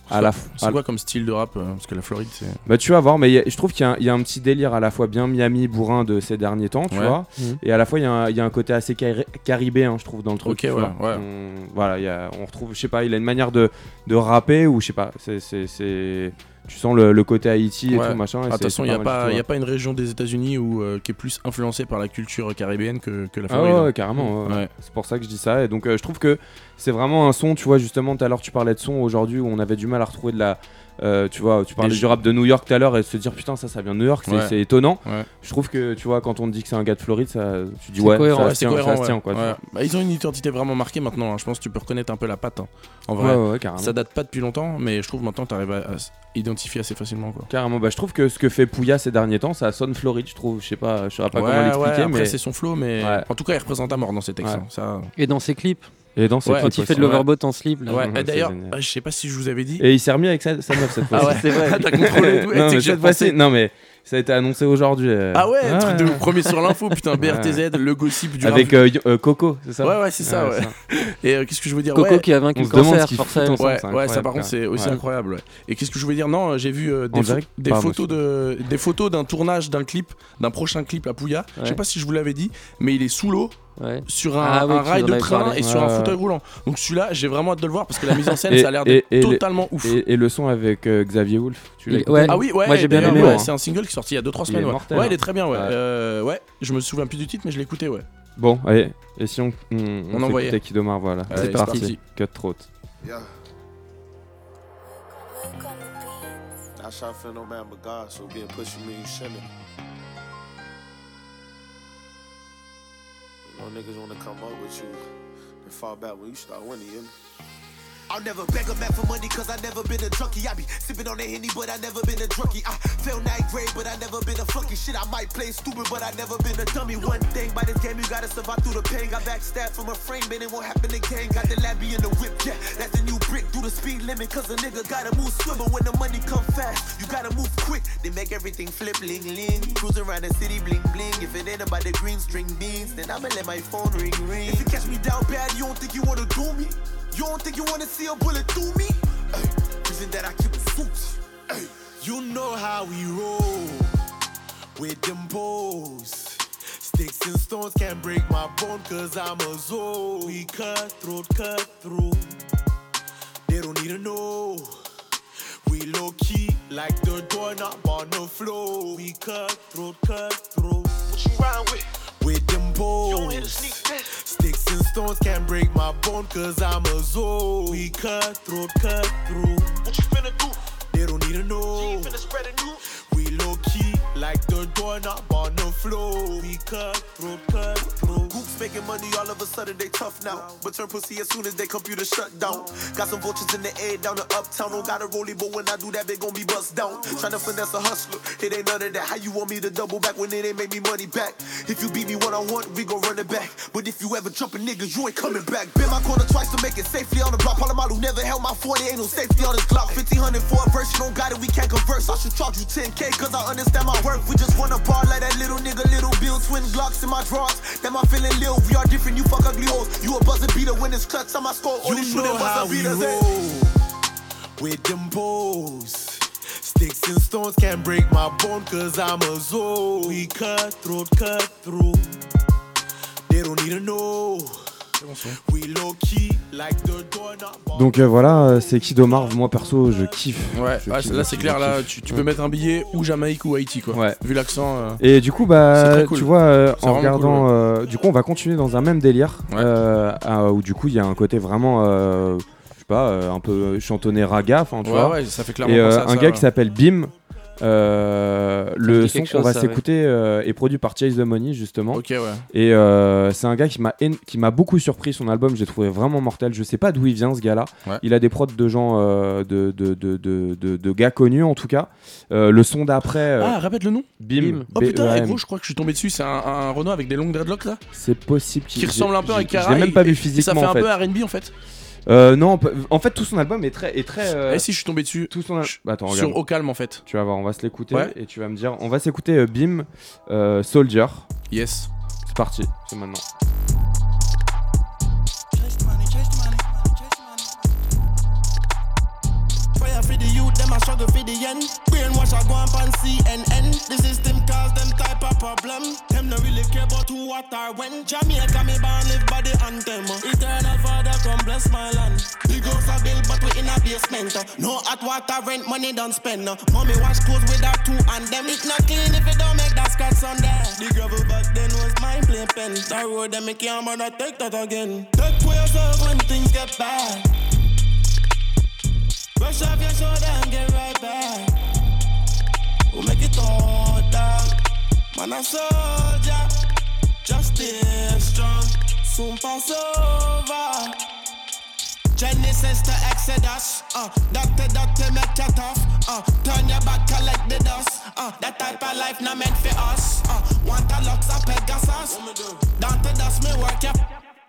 à la C'est quoi comme style de rap euh, Parce que la Floride, c'est. bah tu vas voir, mais a- je trouve qu'il y, a un- il y a un petit délire à la fois bien Miami bourrin de ces derniers temps, tu Ouais. vois, Mhm. et à la fois il y, a un- il y a un côté assez cari- caribéen, je trouve, dans le truc. Ok, tu ouais, vois. ouais. On, voilà, il y a- on retrouve, je sais pas, il a une manière de, de rapper ou je sais pas, c'est- tu sens le, le côté Haïti et Ouais. tout machin. Ah, De toute façon, il n'y a, pas- y a une région des États-Unis où, euh, qui est plus influencée par la culture caribéenne que, que la Ah Floride. ouais, hein. ouais, carrément. ouais. Ouais. C'est pour ça que je dis ça. Et donc, euh, je trouve que c'est vraiment un son, tu vois, justement, tout à l'heure, tu parlais de son aujourd'hui où on avait du mal à retrouver de la. Euh, tu vois, tu parlais du rap de New York tout à l'heure et se dire putain, ça, ça vient de New York, c'est Ouais. étonnant. Ouais. Je trouve que, tu vois, quand on te dit que c'est un gars de Floride, ça, tu dis ouais, cohérent, ça se tient, cohérent, ça se ouais. tient, quoi. Bah, ils ont une identité vraiment marquée maintenant. hein. Je pense que tu peux reconnaître un peu la patte. hein. En vrai, Ouais, ouais, carrément. ça date pas depuis longtemps, mais je trouve maintenant tu arrives à, identifier assez facilement. Quoi. Carrément, bah, je trouve que ce que fait Pouya ces derniers temps, ça sonne Floride, je trouve. Je sais pas, je saurais pas Ouais, comment l'expliquer, ouais, mais. c'est son flow, mais Ouais. en tout cas, il représente à mort dans ses textes. Ouais. hein. Ça... Et dans ses clips. Et dans ses Ouais, Quand il fait de l'overboat en slip. Là. Ouais, et d'ailleurs, bah, je sais pas si je vous avais dit. Et il s'est remis avec sa, sa meuf cette fois-ci. Ah ouais, C'est vrai. [LAUGHS] T'as contrôlé tout. non, mais cette fois-ci, non, mais ça a été annoncé aujourd'hui. euh. Ah ouais, truc de premier sur l'info, putain, BRTZ, le gossip du Avec euh, euh, Coco, c'est ça Ouais, ouais, c'est ça, ouais. Et euh, qu'est-ce que je veux dire Coco ouais. qui a vaincu le cancer, forcément. Ouais, c'est ouais, ça par contre c'est aussi Ouais. incroyable. Ouais. Et qu'est-ce que je voulais dire Non, j'ai vu euh, des, Pardon, photos de des photos d'un tournage d'un clip, d'un prochain clip à Pouya. Je sais pas si je vous l'avais dit, mais il est sous l'eau Ouais. sur un, Ah oui, un rail de train parlé. et sur un fauteuil roulant. Donc celui-là, j'ai vraiment hâte de le voir parce que la mise en scène, Et- ça a l'air d'être totalement ouf. Et, et le son avec euh, Xavier Wolf, tu l'as Il- ouais. Ah oui, ouais, Moi, j'ai bien aimé, ouais, hein. C'est un single qui est sorti il y a 2-3 Il semaines. mortel, ouais, hein. il est très bien, ouais. Ouais. Euh, ouais, je me souviens plus du titre, mais je l'ai écouté, ouais. Bon, allez, et si on, on, On envoyait. s'écoutait Kidomar, voilà. C'est parti. parti. Cutthroat. Yeah. I shot for no man but God, so being pushing me, you shouldn't. Know, niggas wanna come up with you and fall back when you start winning, you know? I'll never beg a man for money cause I never been a junkie. I be sipping on a henny, but I never been a drunkie. I failed ninth grade, but I never been a flunky. Shit, I might play stupid, but I never been a dummy. One thing by this game, you gotta survive through the pain. Got backstabbed from a frame, man, it won't happen again. Got the labby in the whip, yeah. That's the new brick, through the speed limit, cause a nigga gotta move swivel when the money come fast. You gotta move quick, they make everything flip, ling ling. Cruise around the city, bling bling. If it ain't about the green string beans, then I'ma let my phone ring ring. If you catch me down bad, you don't think you wanna do me? You don't think you wanna see a bullet through me? Ay, reason that I keep a suit. You know how we roll with them poles. Sticks and stones can't break my bone cause I'm a Zoe. We cut throat, cut through. They don't need to know. We low key like the door not on the floor. We cut throat, cut through. What you round with? With them poles. Sticks and stones can't break my bone cause I'm a Zoe. We cut throat, cut through. What you finna do? They don't need to know. spread the news. We low key like the door knob on the floor. We cut throat, cut through. Goops making money all of a sudden they tough now. But turn pussy as soon as they computer shut down. Got some vultures in the air down the uptown. Don't got a rollie, but when I do that, they gon' be bust down. Tryna finesse a hustler. It ain't none of that. How you want me to double back when it ain't make me money back? If you beat me one on one, we gon' run it back. But if you ever jump a nigga, you ain't coming back. Been my corner twice to make it safely on the block. Palomalo never held my 40, ain't no safety on this Glock. 1500 for a verse, you don't got it, we can't converse. I should charge you 10k cause I understand my worth. We just wanna apart like that little nigga, little Bill, twin Glocks in my drawers. Them I feeling lil, we are different, you fuck ugly hoes. You a buzzer beater when it's clutch, I'm my score. Only You know how we eh? roll with them poles. Sticks and stones can't break my bone cause I'm a Zoe. We cut throat, cut through. They don't need to know. Donc euh, voilà, euh, c'est Kid Omar. Moi perso, je kiffe. Ouais, Je ouais, kiffe, là c'est clair, là tu, tu peux mettre un billet ou Jamaïque ou Haïti quoi. Ouais. Vu l'accent. euh, Et du coup, bah, cool. tu vois, euh, en regardant, cool, ouais. euh, du coup, on va continuer dans un même délire, où du coup, il y a un côté vraiment, euh, je sais pas, euh, un peu chantonné raga, enfin, tu Ouais, vois. ouais, ça fait clairement Et euh, à un ça, gars ouais. qui s'appelle Bim. Euh, le son qu'on va ouais. s'écouter euh, est produit par Chase the Money justement. Ouais. Et euh, c'est un gars qui m'a en- qui m'a beaucoup surpris. Son album, j'ai trouvé vraiment mortel. Je sais pas d'où il vient ce gars-là. Ouais. Il a des prods de gens, euh, de, de, de, de, de- de gars connus en tout cas. Euh, le son d'après. euh, Ah, répète le nom Bim. Oh putain, B-E-A-M. gros, je crois que je suis tombé dessus. C'est un, un Renault avec des longues dreadlocks là C'est possible qu'il Qui ressemble un peu à j'ai- Cara. Je l'ai même pas et- vu et physiquement. Ça fait un en fait. peu RB en fait. Euh, non, en fait, tout son album est très. Est très euh, Eh si, je suis tombé dessus. Tout son al- Bah, Attends, regarde. Sur Au Calme en fait. Tu vas voir, on va se l'écouter Ouais. et tu vas me dire. On va s'écouter euh, Bim euh, Soldier. Yes. C'est parti, c'est maintenant. Fire for the youth, them a struggle for the end. Brainwash a go up on CNN. The system cause them of problem. Them no really care about who, what, or when. Jamaica me born live by the anthem. Eternal Father come bless my land. Big house a build, but we in a basement. No hot water, rent, money don't spend. Mommy wash clothes with her two and them. It not clean if it don't make that scratch on there. The gravel back then was mine play pen. That road them make can't man take that again. Take for yourself when things get bad. Brush off your shoulder and get right back. We'll make it all. Man, a soldier. Just stay strong. Soon pass over. Genesis to Exodus. Uh, doctor, doctor, make you tough. Uh, turn your back, collect the dust. Uh, that type of life not meant for us. Uh, want a lux of Pegasus. Down to dust, me work ya.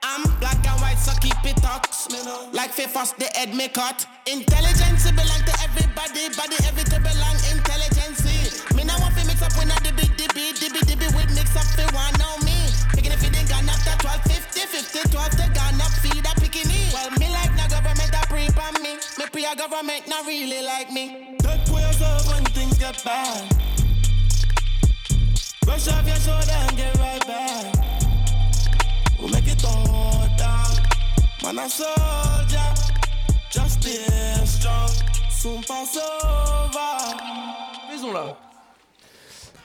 I'm black and white, so keep it tucked. Like Fifos, the head me cut. Intelligence belong to everybody, body everything belong intelligence. Me now want to mix up with a dibby dibby dibby dibby with mix up for one know me. Picking if it ain't gone after 12, 50, 50, 12 to gone up, feed a picking Well, me like no government a pre on me. Me pre a government not really like me. Take for yourself when things get bad. Brush off your shoulder and get right back. We'll make it all down. Man, a soldier. Just stay strong. Soon pass over. Maison là.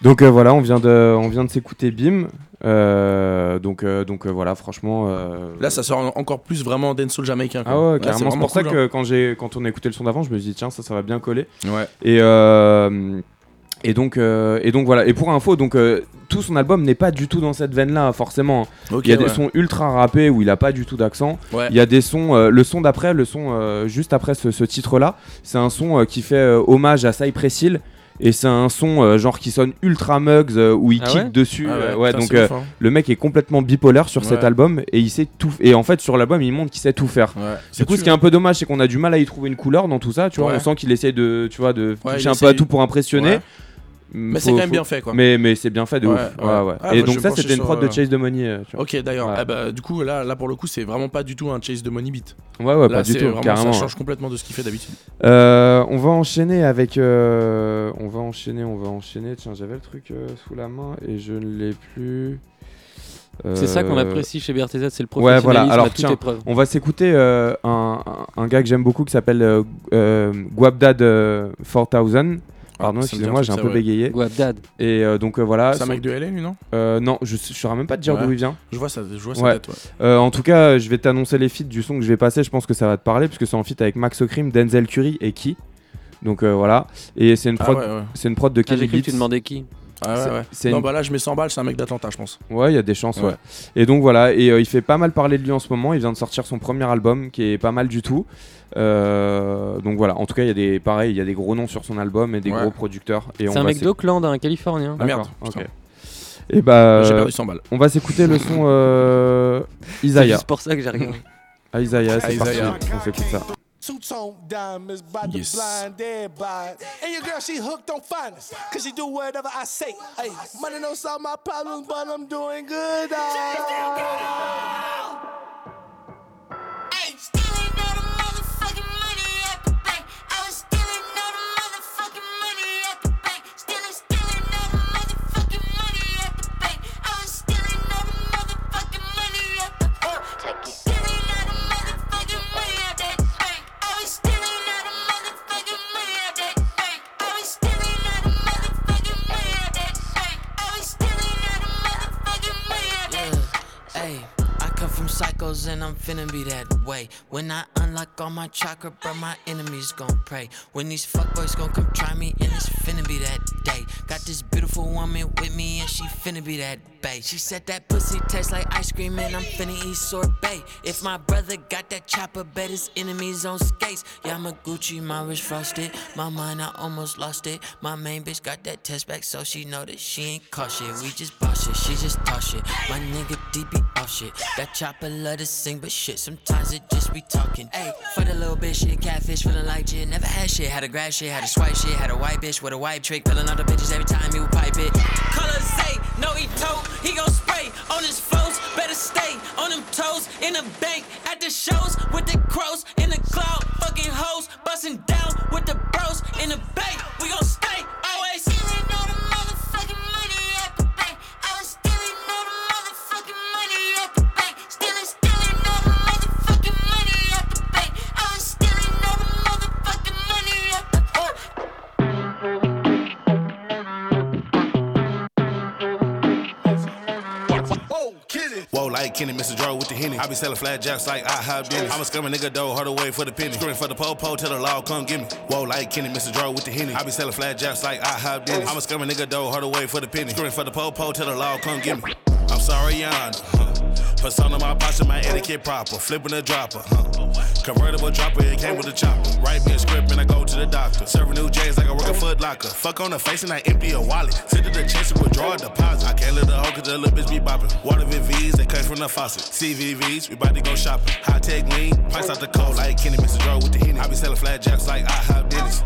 Donc euh, voilà, on vient de, on vient de s'écouter Bim. Euh, donc euh, donc voilà, franchement. Là, ça sort encore plus vraiment dancehall jamaïcain. quoi. Ah ouais, carrément. C'est pour ça que hein. quand j'ai quand on a écouté le son d'avant, je me suis dit tiens ça ça va bien coller. Ouais. Et et donc euh, et donc voilà. Et pour info, donc euh, tout son album n'est pas du tout dans cette veine là forcément. Ok, il y a des sons ultra rappés où il a pas du tout d'accent. Ouais. Il y a des sons, euh, le son d'après, le son juste après ce, ce titre là, c'est un son qui fait hommage à Cypress Hill. Et c'est un son euh, genre qui sonne ultra mugs euh, où il Ah kick ouais dessus. Ah ouais, euh, putain, donc euh, hein. le mec est complètement bipolaire sur cet album et il sait tout. Et en fait sur l'album il montre qu'il sait tout faire. Ouais. Du C'est coup, ce qui est un peu dommage, c'est qu'on a du mal à y trouver une couleur dans tout ça. Tu vois, Ouais. on sent qu'il essaye de, tu vois, de Ouais, toucher un peu à tout pour impressionner. Mais c'est quand même bien fait, quoi. Mais, mais c'est bien fait de Ouais, ouf. ouais. Ouais, ouais. Ah, Et bah, donc ça, c'était une prod sur, de Chase de Money. euh. Ok, d'ailleurs. Ouais. Bah, du coup, là, là, pour le coup, c'est vraiment pas du tout un chase de money beat. Ouais, ouais, Là, pas du tout, vraiment- carrément. Ça change complètement de ce qu'il fait d'habitude. Euh, on va enchaîner avec. euh, on va enchaîner, on va enchaîner. Tiens, j'avais le truc euh, sous la main et je ne l'ai plus. C'est ça qu'on Euh, apprécie chez BRTZ, c'est le Ouais, voilà. professionnalisme Alors à toute tiens, épreuve. on va s'écouter euh, un, un, un gars que j'aime beaucoup qui s'appelle euh, euh, Guabdad euh, 4000. Pardon, excusez-moi, j'ai un peu ouais. bégayé. Guabdad. Et euh, donc euh, voilà. C'est un mec de LA, lui, non? Euh, Non, je ne saurais même pas te dire Ouais. d'où il vient. Je vois ça, je vois sa Ouais. tête, ouais. Euh, en tout cas, je vais t'annoncer les feats du son que je vais passer. Je pense que ça va te parler puisque c'est en feat avec Max O'Crim, Denzel Curry et qui. Donc euh, voilà. Et c'est une Ah prod, ouais, ouais. c'est une prod de Ah, Kelly j'ai cru que tu demandais qui Ah ouais, C'est- ouais. c'est non, une- bah là, je mets 100 balles, c'est un mec d'Atlanta, je pense. Ouais, il y a des chances, ouais. Ouais. Et donc voilà, et euh, il fait pas mal parler de lui en ce moment. Il vient de sortir son premier album qui est pas mal du tout. Euh, donc voilà, en tout cas, il y a des pareil, il y a des gros noms sur son album et des Ouais. gros producteurs. C'est un mec d'Oakland, un Californien. Ah, merde, ok. Et bah, J'ai perdu 100 balles. on va s'écouter le son euh, [LAUGHS] C'est Isaiah. juste pour ça que j'ai regardé. [LAUGHS] Ah, Isaiah, c'est parti. Isaiah. On s'écoute ça. Two-tone diamonds by the Yes. blind dead by. And your girl, she hooked on finance. Cause she do whatever I say. Hey, money don't solve my problems, but I'm doing good. Hey, psychos and I'm finna be that way. When I unlock all my chakra, bro, my enemies gon' pray. When these fuckboys gon' come try me, and it's finna be that day. Got this beautiful woman with me, and she finna be that bae. She said that pussy tastes like ice cream, and I'm finna eat sorbet. If my brother got that chopper, bet his enemies on skates. A Gucci, my wrist frosted. My mind, I almost lost it. My main bitch got that test back, so she know that she ain't caught shit. We just boss shit, she just toss shit. My nigga DB off shit. That chopper love to sing, but shit, sometimes it just be talking. Hey, for the little bitch shit, catfish feeling like shit. Never had shit, had a grab shit, had a swipe shit, had a white bitch with a white trick, pulling all the bitches every time he would pipe it. Color say, no he told, he gon' spray on his foes. Better stay on them toes in the bank at the shows with the crows in the cloud, fucking hoes, busting down with the bros in the bank. We gon' stay always. Whoa, like Kenny, Mr. Joe with the Henny. I be selling flat jacks like I have Dennis. I'm a scumming nigga though, hard away for the penny. Screaming for the po-po till the law come get me. Whoa, like Kenny, Mr. Joe with the Henny. I be selling flat jacks like I have Dennis. I'm a scumming nigga though, hard away for the penny. Screaming for the po-po till the law come get me. Yana. Huh. Persona my posture, my etiquette proper. Flipping a dropper. Huh. Convertible dropper, it came with a chopper. Write me a script and I go to the doctor. Serving new J's like I work a foot locker. Fuck on the face and I empty a wallet. Sit to the chest and withdraw a deposit. I can't let the hoe cause the little bitch be bopping. Water VVs, they came from the faucet. CVVs, we bout to go shopping. High tech lean, price out the cold like Kenny, Mr. Joe with the Henny. I be selling flat jacks like I have Dennis.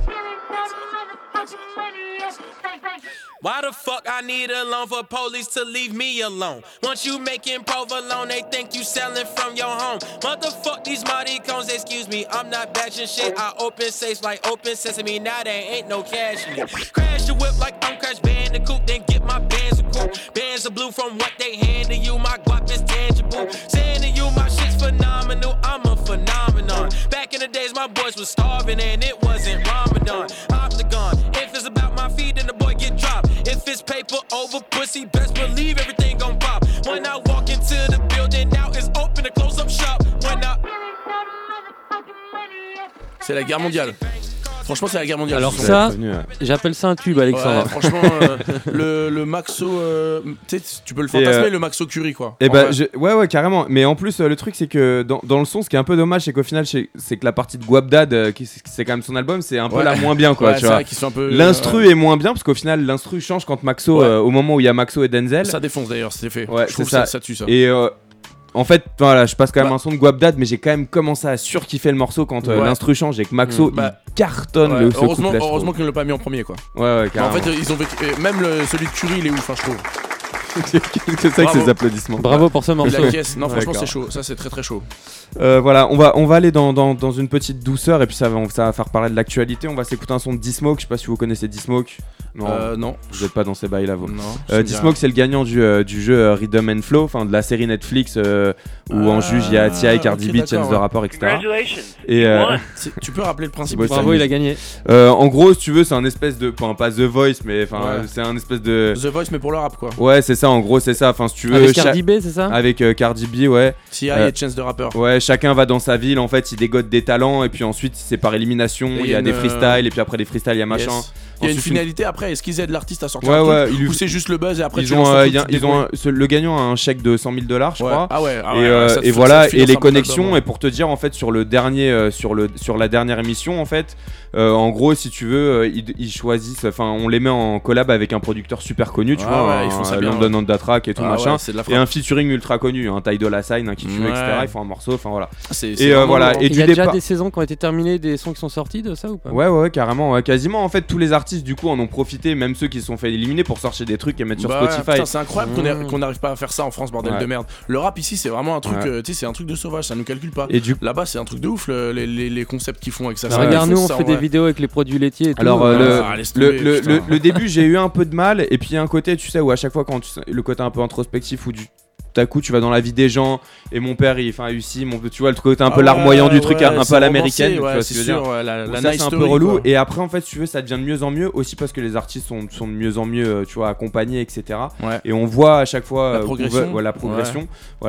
Why the fuck I need a loan for police to leave me alone? Once you making provolone, they think you selling from your home. Motherfuck these muddy cones, excuse me, I'm not batching shit. I open safes like open sesame, now there ain't no cash in it. Crash the whip like I'm Crash Bandicoot, then get my bands a coupe. Bands are blue from what they hand to you, my guap is tangible. Saying to you, my shit's phenomenal, I'm a phenomenon. Back in the days, my boys was starving and it wasn't Ramadan. Octagon, paper over pussy, best believe everything gon' pop. When I walk into the building, now it's open to close up shop. When I C'est la guerre mondiale. Franchement, c'est la guerre mondiale. Alors ça, j'appelle ça un tube, Alexandre. Ouais, franchement, euh, le, le Maxo, euh, tu peux le fantasmer, euh, le Maxo Curie, quoi. Et En bah, vrai. je- ouais, ouais, carrément. Mais en plus, euh, le truc, c'est que dans, dans le son, ce qui est un peu dommage, c'est qu'au final, c'est que la partie de Guabdad, euh, qui c'est quand même son album, c'est un peu Ouais. la moins bien, quoi. Tu vois. L'instru ouais. est moins bien, parce qu'au final, l'instru change quand Maxo, Ouais. euh, au moment où il y a Maxo et Denzel. Ça défonce d'ailleurs, c'est fait. Ouais, Je trouve ça. ça, ça tue ça. Et euh, en fait, voilà, je passe quand même un son de Guabdad, mais j'ai quand même commencé à surkiffer le morceau quand euh, Ouais. l'instru change et que Maxo Mm. Bah, il cartonne Ouais, le ce heureusement, qu'ils ne l'ont pas mis en premier, quoi. Ouais, ouais, Mais en carrément. fait, ils ont vécu- même le- celui de Curie, il est ouf, hein, je trouve. [LAUGHS] Qu'est-ce que c'est que Bravo. ces applaudissements Bravo pour ce morceau. La caisse, non, franchement, c'est chaud. Ça, c'est très très chaud. Euh, voilà, on va, on va aller dans, dans, dans une petite douceur et puis ça va, ça va faire parler de l'actualité. On va s'écouter un son de D-Smoke. Je sais pas si vous connaissez D-Smoke. Non, Euh, non. Vous êtes pas dans ces bails là, vous. Euh, rien. c'est le gagnant du, euh, du jeu euh, Rhythm and Flow, enfin de la série Netflix euh, où en juge il y a T.I., Cardi B, Chance ouais. Rapper, etc. Congratulations. Et euh, [LAUGHS] tu peux rappeler le principe Bravo, me- il a gagné. Euh, en gros, si tu veux, c'est un espèce de, enfin pas The Voice, mais enfin Ouais. c'est un espèce de. The Voice, mais pour le rap, quoi. Ouais, c'est ça. En gros, c'est ça. Enfin, si tu veux. Avec Cardi B, c'est ça Avec euh, Cardi B, ouais. T.I. Euh, et Chance the Rapper. Ouais, chacun va dans sa ville. En fait, il dégote des talents et puis ensuite c'est par élimination. Il y a une, des freestyles et puis après des freestyles, il y a machin. Il y a une finalité après. Est-ce qu'ils aident l'artiste à sortir Ouais, un ouais, truc Ou c'est juste le buzz et après ils tu ont, euh, y a- ils ont débrouilles un- ce- le gagnant a un chèque de 100 000 dollars, je Ouais. crois. Ah ouais, ah et ouais, euh, ça et ça voilà, et les connexions. Et pour te dire, en fait, sur le dernier, euh, sur le, sur la dernière émission, en fait, euh, en gros, si tu veux, euh, ils, ils choisissent, enfin, on les met en collab avec un producteur super connu, tu Ah vois, ouais, un- ils font ça un bien, London Track et tout Ah machin, ouais, c'est de la et un featuring ultra connu, un Ty Dolla Sign, un Ouais. etc. Ils font un morceau, enfin voilà. C'est- Et voilà. Et Il y a déjà des saisons qui ont été terminées, des sons qui sont sortis de ça ou pas? Ouais, ouais, carrément, quasiment. En fait, tous les artistes, du coup, en ont profité, même ceux qui se sont fait éliminer pour sortir des trucs et mettre sur Bah Spotify. c'est incroyable qu'on Mmh. qu'on n'arrive pas à faire ça en France, bordel Ouais. de merde. Le rap ici, c'est vraiment un truc, Ouais. euh, tu sais, c'est un truc de sauvage, ça nous calcule pas. Et du- Là-bas, c'est un truc de ouf, le- les, les- les concepts qu'ils font avec ça. Bah, Regarde, nous, on ça, fait des vidéos avec les produits laitiers et tout. Alors, euh, le, Ah, le, tomber, le, putain. le- le début, j'ai eu un peu de mal, et puis il y a un côté, tu sais, où à chaque fois, quand tu sais, le côté un peu introspectif ou du tout à coup tu vas dans la vie des gens et mon père il enfin ici mon tu vois le côté un peu Ah larmoyant ouais, du truc ouais, un peu à l'américaine ouais, ce c'est ouais, la- la nice un peu relou. quoi. et après en fait tu veux ça devient de mieux en mieux aussi parce que les artistes sont, sont de mieux en mieux euh, tu vois accompagnés etc et on voit à chaque fois La euh, progression. veut- voilà, progression.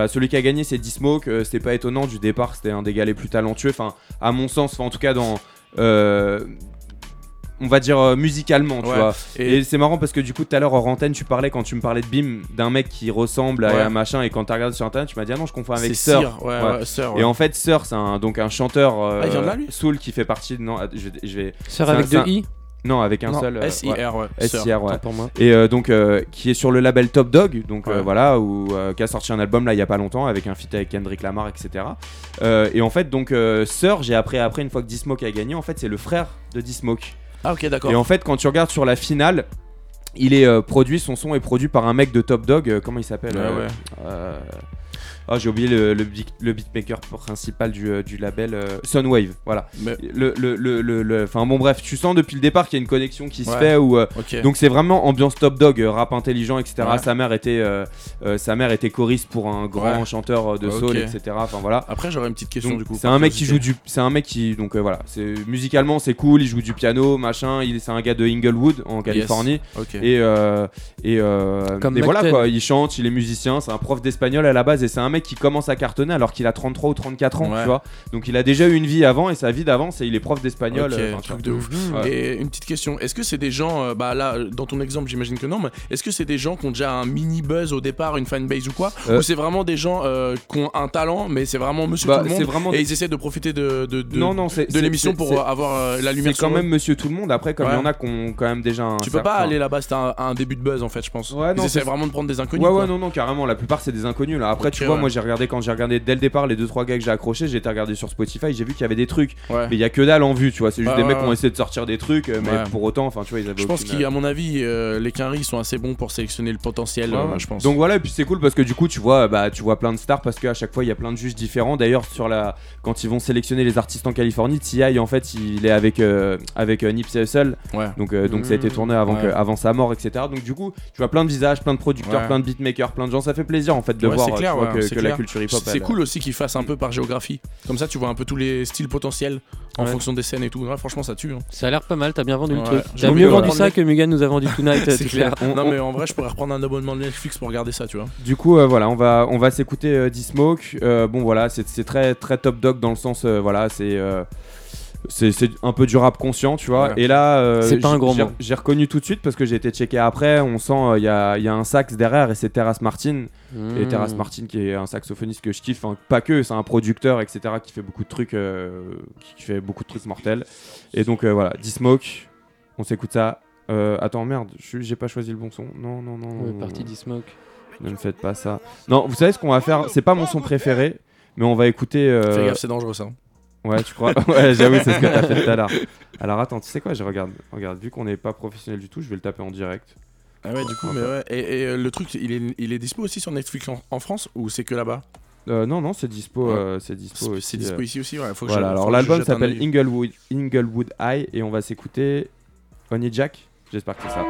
Celui qui a gagné c'est D-Smoke euh, c'était pas étonnant du départ c'était un des gars les plus talentueux. Enfin à mon sens en tout cas dans euh, on va dire euh, musicalement, tu Ouais. vois. Et- Et, c'est marrant parce que du coup, tout à l'heure, hors antenne, tu parlais quand tu me parlais de Bim d'un mec qui ressemble à Ouais. un machin, et quand tu regardes sur internet, tu m'as dit ah non, je confonds avec Sir. Sir, ouais, ouais, Sir, ouais. Et en fait, Sir, c'est un, donc un chanteur euh, Ah, là, soul qui fait partie de. Non, je vais. Je vais Sir avec deux un- I Non, avec un Non, seul. euh, S-I-R, ouais. Sir, S-I-R, ouais. pour moi. Et euh, donc, euh, qui est sur le label Top Dog, donc euh, Ouais. voilà, où, euh, qui a sorti un album là il y a pas longtemps avec un feat avec Kendrick Lamar, etc. Euh, et en fait, donc, euh, Sir, j'ai appris après, une fois que D-Smoke a gagné, en fait, c'est le frère de D-Smoke. Ah, ok, d'accord. Et en fait, quand tu regardes sur la finale, il est euh, produit, son son est produit par un mec de Top Dog, euh, comment il s'appelle Ouais, euh, ouais. Ah, j'ai oublié le, le, beat- le beatmaker principal du, euh, du label euh, Sunwave, voilà. Le, le, le, le- le- enfin bon bref, tu sens depuis le départ qu'il y a une connexion qui se fait où, euh, donc c'est vraiment ambiance Top Dog, rap intelligent, etc. Ouais. Sa mère était, euh, euh, sa mère était choriste pour un grand Ouais. chanteur de soul, etc. Enfin voilà. Après, j'aurais une petite question Donc, du coup. C'est un mec qui joue du, c'est un mec qui donc euh, voilà, c'est musicalement c'est cool, il joue du piano, machin. Il c'est un gars de Inglewood en Californie. Et euh, et, euh, Comme et voilà quoi, il chante, il est musicien, c'est un prof d'espagnol à la base et c'est un mec qui commence à cartonner alors qu'il a 33 ou 34 ans, Ouais. tu vois. Donc il a déjà eu une vie avant et sa vie d'avant c'est il est prof d'espagnol. Ok, euh, enfin, truc tu de ouf. Ouais. Et une petite question, est-ce que c'est des gens, euh, bah là, euh, dans ton exemple, j'imagine que non, mais est-ce que c'est des gens qui ont déjà un mini buzz au départ, une fanbase ou quoi Euh. Ou c'est vraiment des gens euh, qui ont un talent, mais c'est vraiment monsieur Bah, tout le monde vraiment- et ils essaient de profiter de, de, de- non, non, de l'émission pour euh, avoir euh, la lumière C'est quand même Monsieur Tout le Monde. Après, comme il y en a qui ont quand même déjà un. Tu peux pas aller là-bas, c'est un, un début de buzz en fait, je pense. Ouais, non, ils essaient c'est- vraiment de prendre des inconnus. Ouais, ouais, non, non, carrément. La plupart, c'est des inconnus là. Après, tu vois, ouais. Moi j'ai regardé quand j'ai regardé dès le départ les 2-3 gars que j'ai accrochés, j'ai été regardé sur Spotify, j'ai vu qu'il y avait des trucs. Ouais. Mais il y a que dalle en vue, tu vois. C'est juste des mecs qui ont essayé de sortir des trucs, euh, mais Ouais. pour autant, enfin, tu vois, ils avaient Je pense qu'à mon avis, euh, les Quinry sont assez bons pour sélectionner le potentiel, Ouais, euh, je pense. Donc voilà, et puis c'est cool parce que du coup, tu vois, bah, tu vois plein de stars parce qu'à chaque fois, il y a plein de juges différents. D'ailleurs, sur la, quand ils vont sélectionner les artistes en Californie, T.I. en fait, il est avec euh, avec euh, Nipsey Hussle. Donc euh, donc ça a été tourné avant que- avant sa mort, etc. Donc du coup, tu vois plein de visages, plein de producteurs, plein de beatmakers, plein de gens. Ça fait plaisir en fait de voir c'est clair, tu vois, ouais, que, c'est que la clair. culture hip-hop. C'est elle- cool aussi qu'ils fassent un peu par géographie. Comme ça, tu vois un peu tous les styles potentiels en Ouais. fonction des scènes et tout. Ouais, franchement, ça tue. hein. Ça a l'air pas mal, t'as bien vendu Ouais. le truc. J'ai T'as mieux vendu ça que Mugan nous a vendu Tonight, [LAUGHS] C'est clair. Non, mais en vrai, je pourrais reprendre un abonnement de Netflix pour regarder ça, tu vois. Du coup, euh, voilà, on va, on va s'écouter euh, D-Smoke. Euh, bon, voilà, c'est c'est très, très top dog dans le sens, euh, voilà, c'est. C'est c'est un peu du rap conscient, tu vois. Ouais. Et là, euh, C'est pas un gros j'ai- mot. J'ai reconnu tout de suite parce que j'ai été checké après. On sent, euh, il y, a, il y a un sax derrière et c'est Terrace Martin. Et Mm. Terrace Martin qui est un saxophoniste que je kiffe, enfin, pas que, c'est un producteur, etc. qui fait beaucoup de trucs, euh, qui fait beaucoup de trucs mortels. Et donc euh, voilà, D-Smoke, on s'écoute ça. Euh, attends, merde, j'ai pas choisi le bon son. Non, non, non. Ouais, partie non. D-Smoke. Ne me faites pas ça. Non, vous savez ce qu'on va faire? C'est pas mon son préféré, mais on va écouter. euh, Fais gaffe, c'est dangereux ça. Ouais, tu crois? [LAUGHS] Ouais, j'avoue, c'est ce que t'as fait tout à l'heure. Alors attends, tu sais quoi? Je regarde, regarde, vu qu'on n'est pas professionnel du tout, je vais le taper en direct. Ah ouais, du coup, mais ouais. Et, et, euh, le truc, il est, il est dispo aussi sur Netflix en, en France ou c'est que là-bas? Euh, non, non, c'est dispo, Ouais. euh, c'est dispo C'est- aussi. c'est dispo euh. ici aussi, ouais, faut que voilà, je- alors l'album s'appelle. Inglewood, Inglewood High et on va s'écouter Honey Jack. J'espère que c'est ça.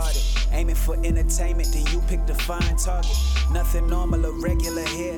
Hearted. Aiming for entertainment, then you pick the fine target. Nothing normal or regular here.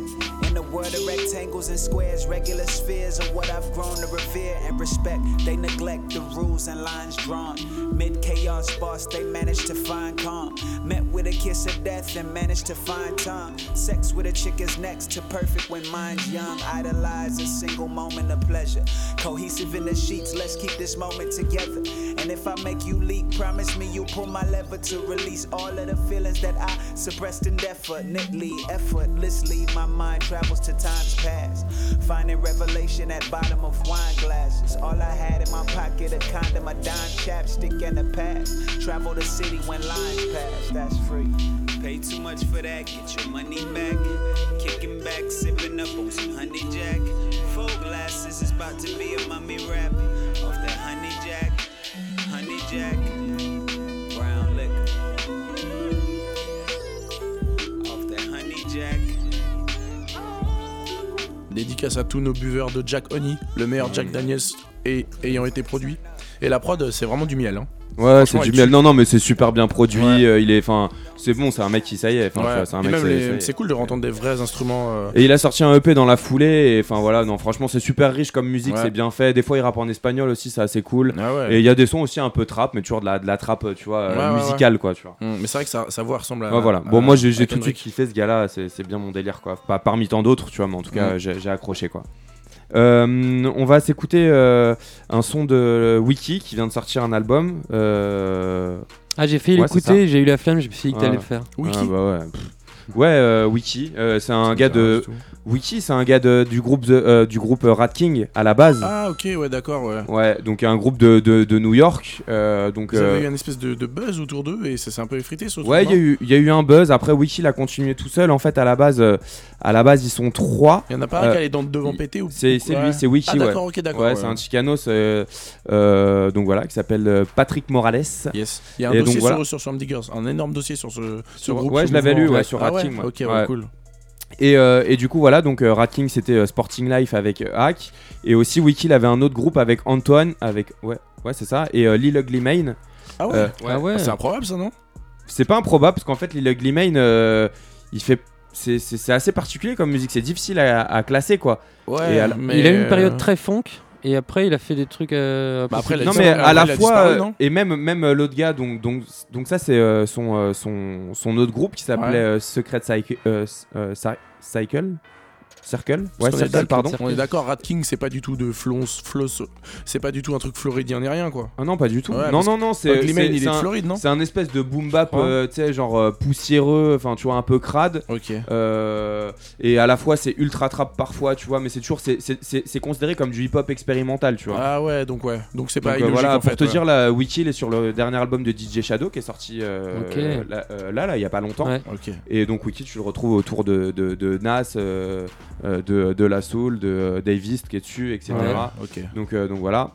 In the world of rectangles and squares, regular spheres are what I've grown to revere and respect. They neglect the rules and lines drawn. Mid chaos boss, they manage to find calm. Met with a kiss of death and managed to find time. Sex with a chick is next to perfect when mine's young. Idolize a single moment of pleasure. Cohesive in the sheets, let's keep this moment together. And if I make you leak, promise me you'll pull my lever to release all of the feelings that I suppressed in death for. Nigga, deliberately, effortlessly, my mind travels to times past. Finding revelation at bottom of wine glasses. All I had in my pocket, a condom, a dime chapstick, and a pass. Travel the city when lines pass, that's free. Pay too much for that, get your money back. Kicking back, sipping up on some honey jack. Four glasses is about to be a mummy rap. Off that honey jack, honey jack. Dédicace à tous nos buveurs de Jack Honey, le meilleur Jack Daniels ayant été produit. Et la prod, c'est vraiment du miel. Hein. Ouais, c'est du miel. Non, non, mais c'est super bien produit. Ouais. euh, il est, enfin, c'est bon, c'est un mec qui ça y est. Ouais. c'est un mec. c'est- cool de entendre des vrais instruments. euh, Et il a sorti un EP dans la foulée. Et enfin voilà, non, franchement, c'est super riche comme musique, Ouais. c'est bien fait. Des fois, il rappe en espagnol aussi, c'est assez cool. Ah. Et il y a des sons aussi un peu trap, mais toujours de la, de la trap, tu vois, euh, musicale, quoi, tu vois. Hum, Mais c'est vrai que sa, sa voix ressemble à. Voilà. Bon, à- moi, j'ai tout de suite kiffé ce gars-là. C'est bien mon délire, quoi. Pas parmi tant d'autres, tu vois, mais en tout cas, Mm. j'ai j'ai accroché, quoi. Euh, on va s'écouter euh, un son de Wiki qui vient de sortir un album. Euh... Ah, j'ai fait ouais, l'écouter, j'ai eu la flamme, je me suis dit que t'allais Ouais. le faire. Wiki Ah, bah ouais. Euh, Wiki, euh, c'est un gars de. Wiki, c'est un gars de- du groupe, euh, du groupe Rat King à la base. Ah, ok, ouais, d'accord, ouais. Ouais, donc un groupe de, de, de New York. euh, donc, Vous avez euh, eu une espèce de, de buzz autour d'eux et ça s'est un peu effrité ce Ouais, il y, a eu- il y a eu un buzz. Après, Wiki il a continué tout seul. En fait, à la base, euh, à la base ils sont trois. Il y en a pas un Euh, qui allait dans devant péter ou C'est Ouais. lui, c'est Wiki. Ah, ouais. d'accord, ok, d'accord. Ouais, ouais. c'est un Chicanos. euh, euh, donc voilà, qui s'appelle euh, Patrick Morales. Yes. Il y a un Et dossier donc, voilà. sur, sur Swamp Diggers, un énorme dossier sur ce, ce groupe. ouais, je l'avais lu ouais, sur Ah Rat ouais King, ouais. Ok, ouais, Ouais. cool. Et, euh, et du coup, voilà, donc euh, Rat King c'était euh, Sporting Life avec euh, Hack. Et aussi, Wiki il avait un autre groupe avec Antoine, avec. Ouais, ouais c'est ça. Et euh, Lil Ugly Mane. Ah ouais, Euh, Ah ouais. C'est improbable ça, non? C'est pas improbable parce qu'en fait, Lil Ugly Mane, euh, il fait. C'est c'est- c'est assez particulier comme musique, c'est difficile à, à classer quoi. Ouais, Et à la- mais Il a eu une période très funk et après il a fait des trucs. euh, Bah après, Non mais à la fois disparu, euh, et même même euh, l'autre gars donc donc donc ça c'est euh, son, euh, son son autre groupe qui s'appelait Ouais. euh, Secret Cycle euh, euh, Cy- Cycle Circle ouais Circle pardon On est d'accord, Rat King, c'est pas du tout de flons, floss, c'est pas du tout un truc floridien ni rien quoi. ah non pas du tout Ouais, non non non c'est il est un- Floride, non c'est un espèce de boom bap Ouais. euh, tu sais genre euh, poussiéreux enfin tu vois un peu crade Ok. Euh, et à la fois c'est ultra trap parfois tu vois mais c'est toujours c'est- c'est c'est- c'est considéré comme du hip hop expérimental tu vois Ah ouais, donc ouais. Donc c'est pas Donc, euh, illogique voilà, en pour fait. te ouais. dire, la Wiki il est sur le dernier album de DJ Shadow qui est sorti euh, là, euh, là, là, il y a pas longtemps. Ouais. Ok. Et donc Wiki, tu le retrouves autour de, de, de Nas, de, de La Soul, de euh, Davis qui est dessus, etc. Ouais, ok. Donc, euh, donc voilà.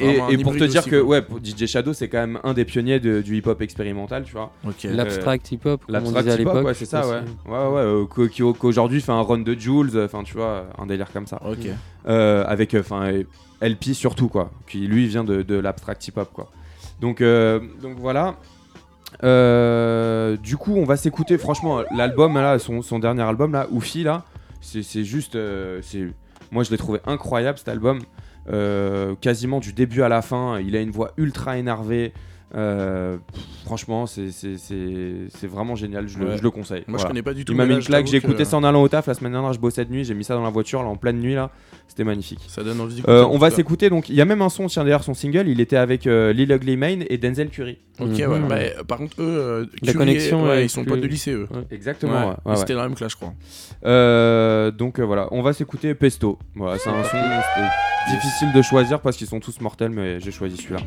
Et, et pour te dire aussi, que ouais, pour DJ Shadow, c'est quand même un des pionniers de- du hip-hop expérimental, tu vois. Ok. L'abstract hip-hop, L'abstract hip-hop, l'époque. ouais, c'est ça, ouais. Ouais, ouais, euh, qu'aujourd'hui fait un run de Jules, enfin, tu vois, un délire comme ça. Ok. Euh, avec, enfin, LP surtout, quoi. Qui lui vient de, de l'abstract hip-hop, quoi. Donc, euh, donc voilà. Euh, du coup, on va s'écouter, franchement, l'album, là, son, son dernier album, là, Oufi, là, c'est juste. euh, c'est moi, je l'ai trouvé incroyable, cet album. Euh, quasiment du début à la fin, il a une voix ultra énervée. Euh, pff, franchement, c'est vraiment génial, je, le, Ouais. je le conseille. Moi, je connais pas du tout, Il m'a mais mis une claque, j'ai que- écouté ça en allant au taf. La semaine dernière, je bossais de nuit, j'ai mis ça dans la voiture, là, en pleine nuit, là. C'était magnifique. Ça donne envie Euh, on va s'écouter, donc il y a même un son, tiens d'ailleurs, son single, il était avec euh, Lil Ugly Mane et Denzel Curry. Ok, Mhm. ouais. Bah, euh, par contre, eux, euh, La Curie, connexion, ouais, ouais, ils sont potes de lycée, eux. Ouais. Exactement, Ouais, ouais, ouais, mais C'était ouais. la même classe, je crois. Euh, donc euh, voilà, on va s'écouter Pesto. Voilà, c'est un son, c'était difficile de choisir parce qu'ils sont tous mortels, mais j'ai choisi celui-là.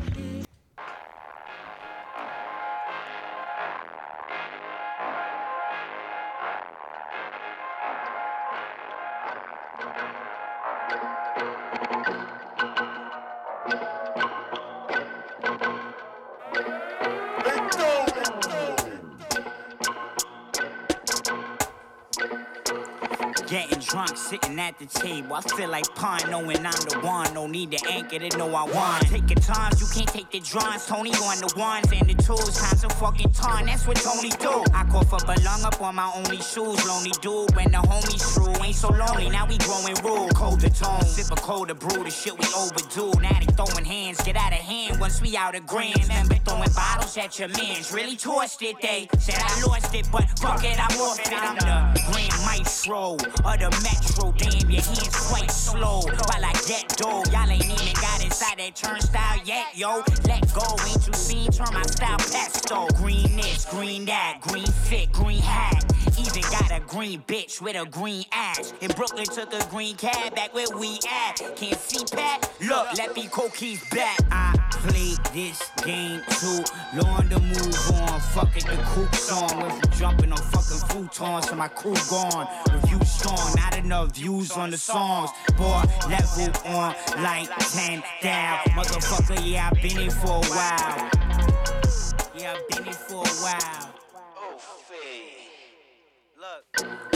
At the table. I feel like pine, knowing I'm the one. No need to anchor to know I won. Take your times, you can't take the drawings. Tony on the ones and the twos. Times a fucking ton, that's what Tony do. I cough up a lung up on my only shoes. Lonely dude when the homies true. Ain't so lonely, now we growing rude. Colder tone, sip a colder brew. The shit we overdue. Now they throwing hands, get out of hand once we out of grams. Remember throwing bottles at your mans. Really tossed it, they said I lost it, but fuck it, I'm off it. I'm the grand maestro of the metro. Damn, your hands quite slow. While I get dough, y'all ain't even got inside that turnstile yet, yo. Let go, ain't you seen? Turn my style pesto. Green this, green that, green fit, green hat. Even got a green bitch with a green ass. In Brooklyn, took a green cab back where we at. Can't see Pat? Look, let me Cokeys back. I played this game too long to move on. Fuck it, the coupe song. From jumping on fucking futons to my crew gone. Review strong, not enough views on the songs. Boy, level on like 10 down. Motherfucker, yeah, I've been here for a while. Yeah, I've been here for a while.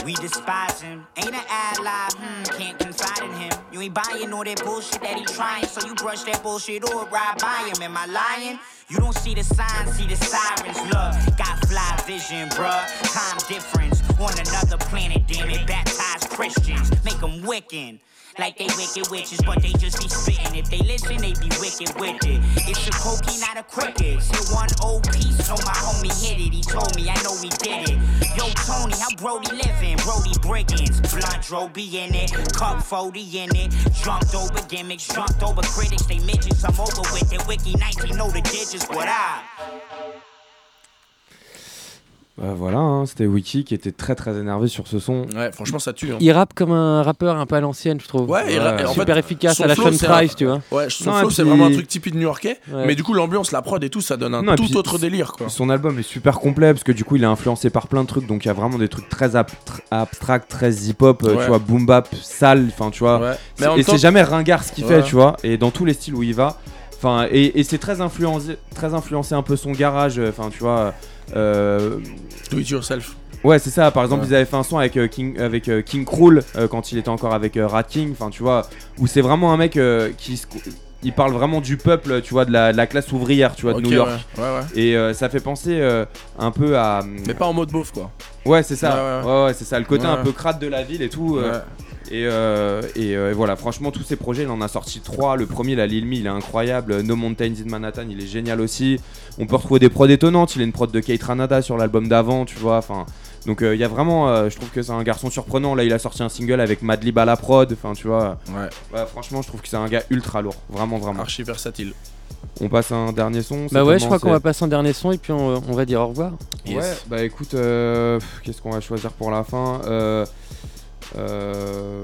We despise him. Ain't an ally, hmm, can't confide in him. You ain't buying all that bullshit that he trying, so you brush that bullshit or ride by him. Am I lying? You don't see the signs, see the sirens. Look, got fly vision, bruh. Time difference on another planet, damn it. Baptize Christians, make them wicked. Like they wicked witches, but they just be spitting. If they listen, they be wicked with it. It's a cookie, not a cricket. Hit one old piece, so my homie hit it. He told me, I know he did it. Yo, Tony, how Brody living? Brody Briggins, blunt Droby in it, cup 40 in it. Jumped over gimmicks, jumped over critics. They midgets, I'm over with it. Wiki 19 know the digits, what I. Bah, voilà, hein, c'était Wiki qui était très très énervé sur ce son. Ouais, franchement, ça tue. hein. Il rappe comme un rappeur un peu à l'ancienne, je trouve. Ouais, et ra- et en super fait, efficace son à la flow, Sean c'est un- Price, tu vois. Ouais, son Non, flow, c'est puis- vraiment un truc typique new-yorkais. Ouais. Mais du coup, l'ambiance, la prod et tout, ça donne un Non, tout puis, autre délire, quoi. Son album est super complet parce que du coup il est influencé par plein de trucs donc il y a vraiment des trucs très ab- tr- abstracts, très hip-hop, euh, Ouais. tu vois, boom bap, sale, enfin tu vois. Mais et temps- c'est jamais ringard ce qu'il Ouais. fait, tu vois, et dans tous les styles où il va. Enfin, et, et c'est très influencé, très influencé un peu son garage, euh, enfin tu vois. Euh, Do it yourself. Ouais, c'est ça. Par exemple, Ouais. ils avaient fait un son avec euh, King, avec euh, King Krul euh, quand il était encore avec euh, Rat King. Enfin, tu vois, où c'est vraiment un mec euh, qui il parle vraiment du peuple, tu vois, de la, de la classe ouvrière, tu vois, de New York. ouais, ouais, ouais. Et euh, ça fait penser euh, un peu à. Mais pas en mode beauf, quoi. Ouais, c'est ça. Ouais, Ouais, ouais. ouais, c'est ça. Le côté Ouais, un peu crade de la ville et tout. Euh, et, euh, et, euh, et voilà, franchement, tous ces projets, il en a sorti trois. Le premier, la Lil Me, il est incroyable. No Mountains in Manhattan, il est génial aussi. On peut retrouver des prods étonnantes. Il a une prod de Kate Ranada sur l'album d'avant, tu vois. Enfin, donc euh, il y a vraiment, euh, je trouve que c'est un garçon surprenant. Là, il a sorti un single avec Madlib à la prod. Enfin, tu vois. Ouais. franchement, je trouve que c'est un gars ultra lourd. Vraiment, vraiment. Archi versatile. On passe à un dernier son. Bah ouais, je crois qu'on va passer en dernier son et puis on, on va dire au revoir. Ouais, bah écoute, euh, qu'est-ce qu'on va choisir pour la fin Euh, euh,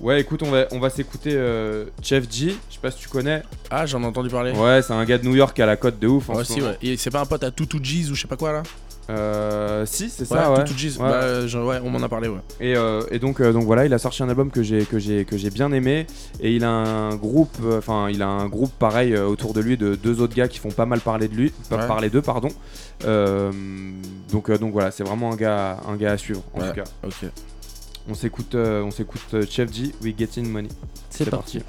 Ouais, écoute, on va, on va s'écouter euh, Chef G, je sais pas si tu connais. Ah, j'en ai entendu parler. Ouais, c'est un gars de New York qui a la cote de ouf. en Ouais, ce si, moment. ouais. Et c'est pas un pote à Tutu G's ou je sais pas quoi, là Euh, si, c'est ça, ouais. Ouais. Bah, euh, je- ouais, on m'en a parlé, ouais. Et, euh, et donc, euh, donc voilà, il a sorti un album que j'ai que j'ai que j'ai bien aimé et il a un groupe, euh, enfin il a un groupe pareil euh, autour de lui de deux autres gars qui font pas mal parler de lui, pas parler d'eux pardon. Euh, donc euh, donc voilà, c'est vraiment un gars un gars à suivre en tout cas. Ok. On s'écoute euh, on s'écoute euh, Chef G, We Getting Money. C'est parti.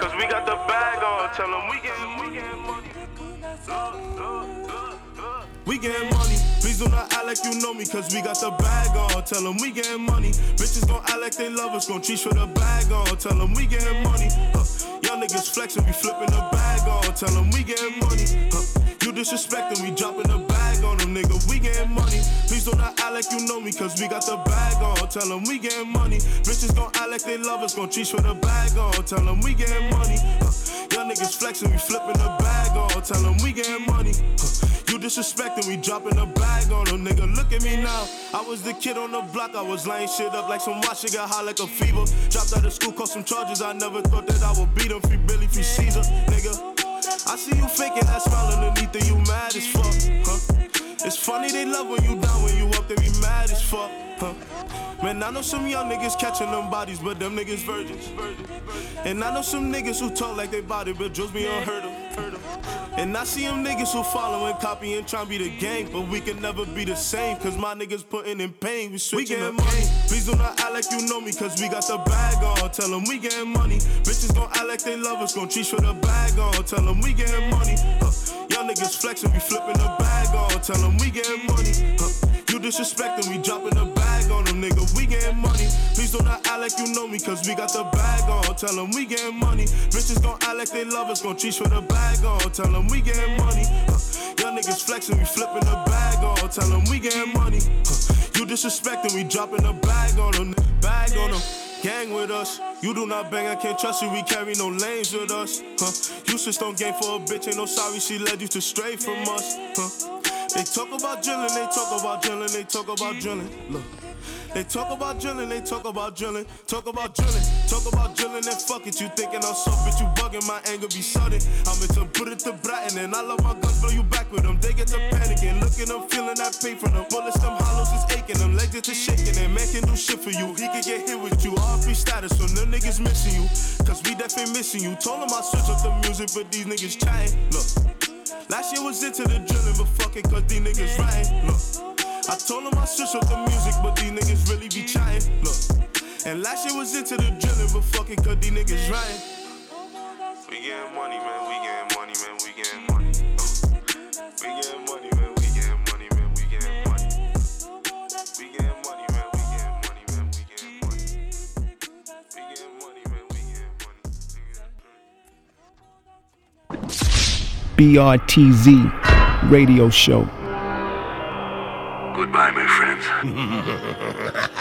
Cause we got the bag on, tell them we getting, we getting money. We getting money. Please do not act like you know me, cause we got the bag on. Tell them we getting money. Bitches gon' act like they love us, gon' treat for the bag on. Tell them we getting money. Huh. Niggas flexing, we flipping the bag on. Tell them we getting money. Huh. You disrespecting, we dropping the bag on them, nigga. We getting money. Please do not act like you know me, cause we got the bag on. Tell them we getting money. Bitches gon' act like they love us, gon' treat for the bag on. Tell them we getting money. Huh. Young niggas flexing, we flipping the bag on. Tell them we getting money. Huh. You disrespecting, we dropping a bag on them, nigga. Look at me now. I was the kid on the block, I was laying shit up like some watch, shit got high like a fever. Dropped out of school, caught some charges, I never thought that I would beat them. Free Billy, free Caesar, nigga. I see you faking that smile underneath it, you mad as fuck, huh? It's funny they love when you down, when you up, they be mad as fuck, huh? Man, I know some young niggas catching them bodies, but them niggas virgins. And I know some niggas who talk like they body, but just be unheard of. And I see them niggas who follow and copy and try to be the gang, but we can never be the same, cause my niggas putting in pain. We switching up money. Please do not act like you know me, cause we got the bag on. Tell them we getting money. Bitches gon' act like they love us, gon' treat for the bag on. Tell them we getting money. Huh. Young niggas flexing, we flipping the bag on. Tell them we getting money. Huh. You disrespecting, we dropping the bag on them, nigga. We getting money. Please do not act like you know me, cause we got the bag on. Tell them we getting money. Bitches gon' act like they love us, gon' treat for the bag on. Tell them we getting money. Huh. Young niggas flexing, we flipping the bag on. Tell them we getting money. Huh. You disrespecting, we dropping the bag on them. Bag on them. gang with us. You do not bang, I can't trust you, we carry no lanes with us. Huh? You on game for a bitch, ain't no sorry, she led you to stray from us. Huh? They talk about drilling, they talk about drilling, they talk about drilling. Look. They talk about drilling, they talk about drilling, talk about drilling, talk about drilling, and fuck it. You thinking I'm soft, bitch, you bugging, my anger be sudden. I'm into put it to Brighton, and I love my guns, blow you back with them. They get to panicking, looking up, feeling that pain from them. Bullets, them hollows is aching, them legs to shaking, and man can do shit for you. He can get hit with you, free status, so them niggas missing you. Cause we definitely missing you. Told them I switch up the music, but these niggas trying. Look. Last year was into the drilling, but fuck it, cause these niggas right. Look. I told them I switch up the music, but these niggas really be trying. Look. And last year was into the drilling, but fuck it, cause these niggas right. We getting money, man. We getting money, BRTZ Radio Show. Goodbye, my friends. [LAUGHS]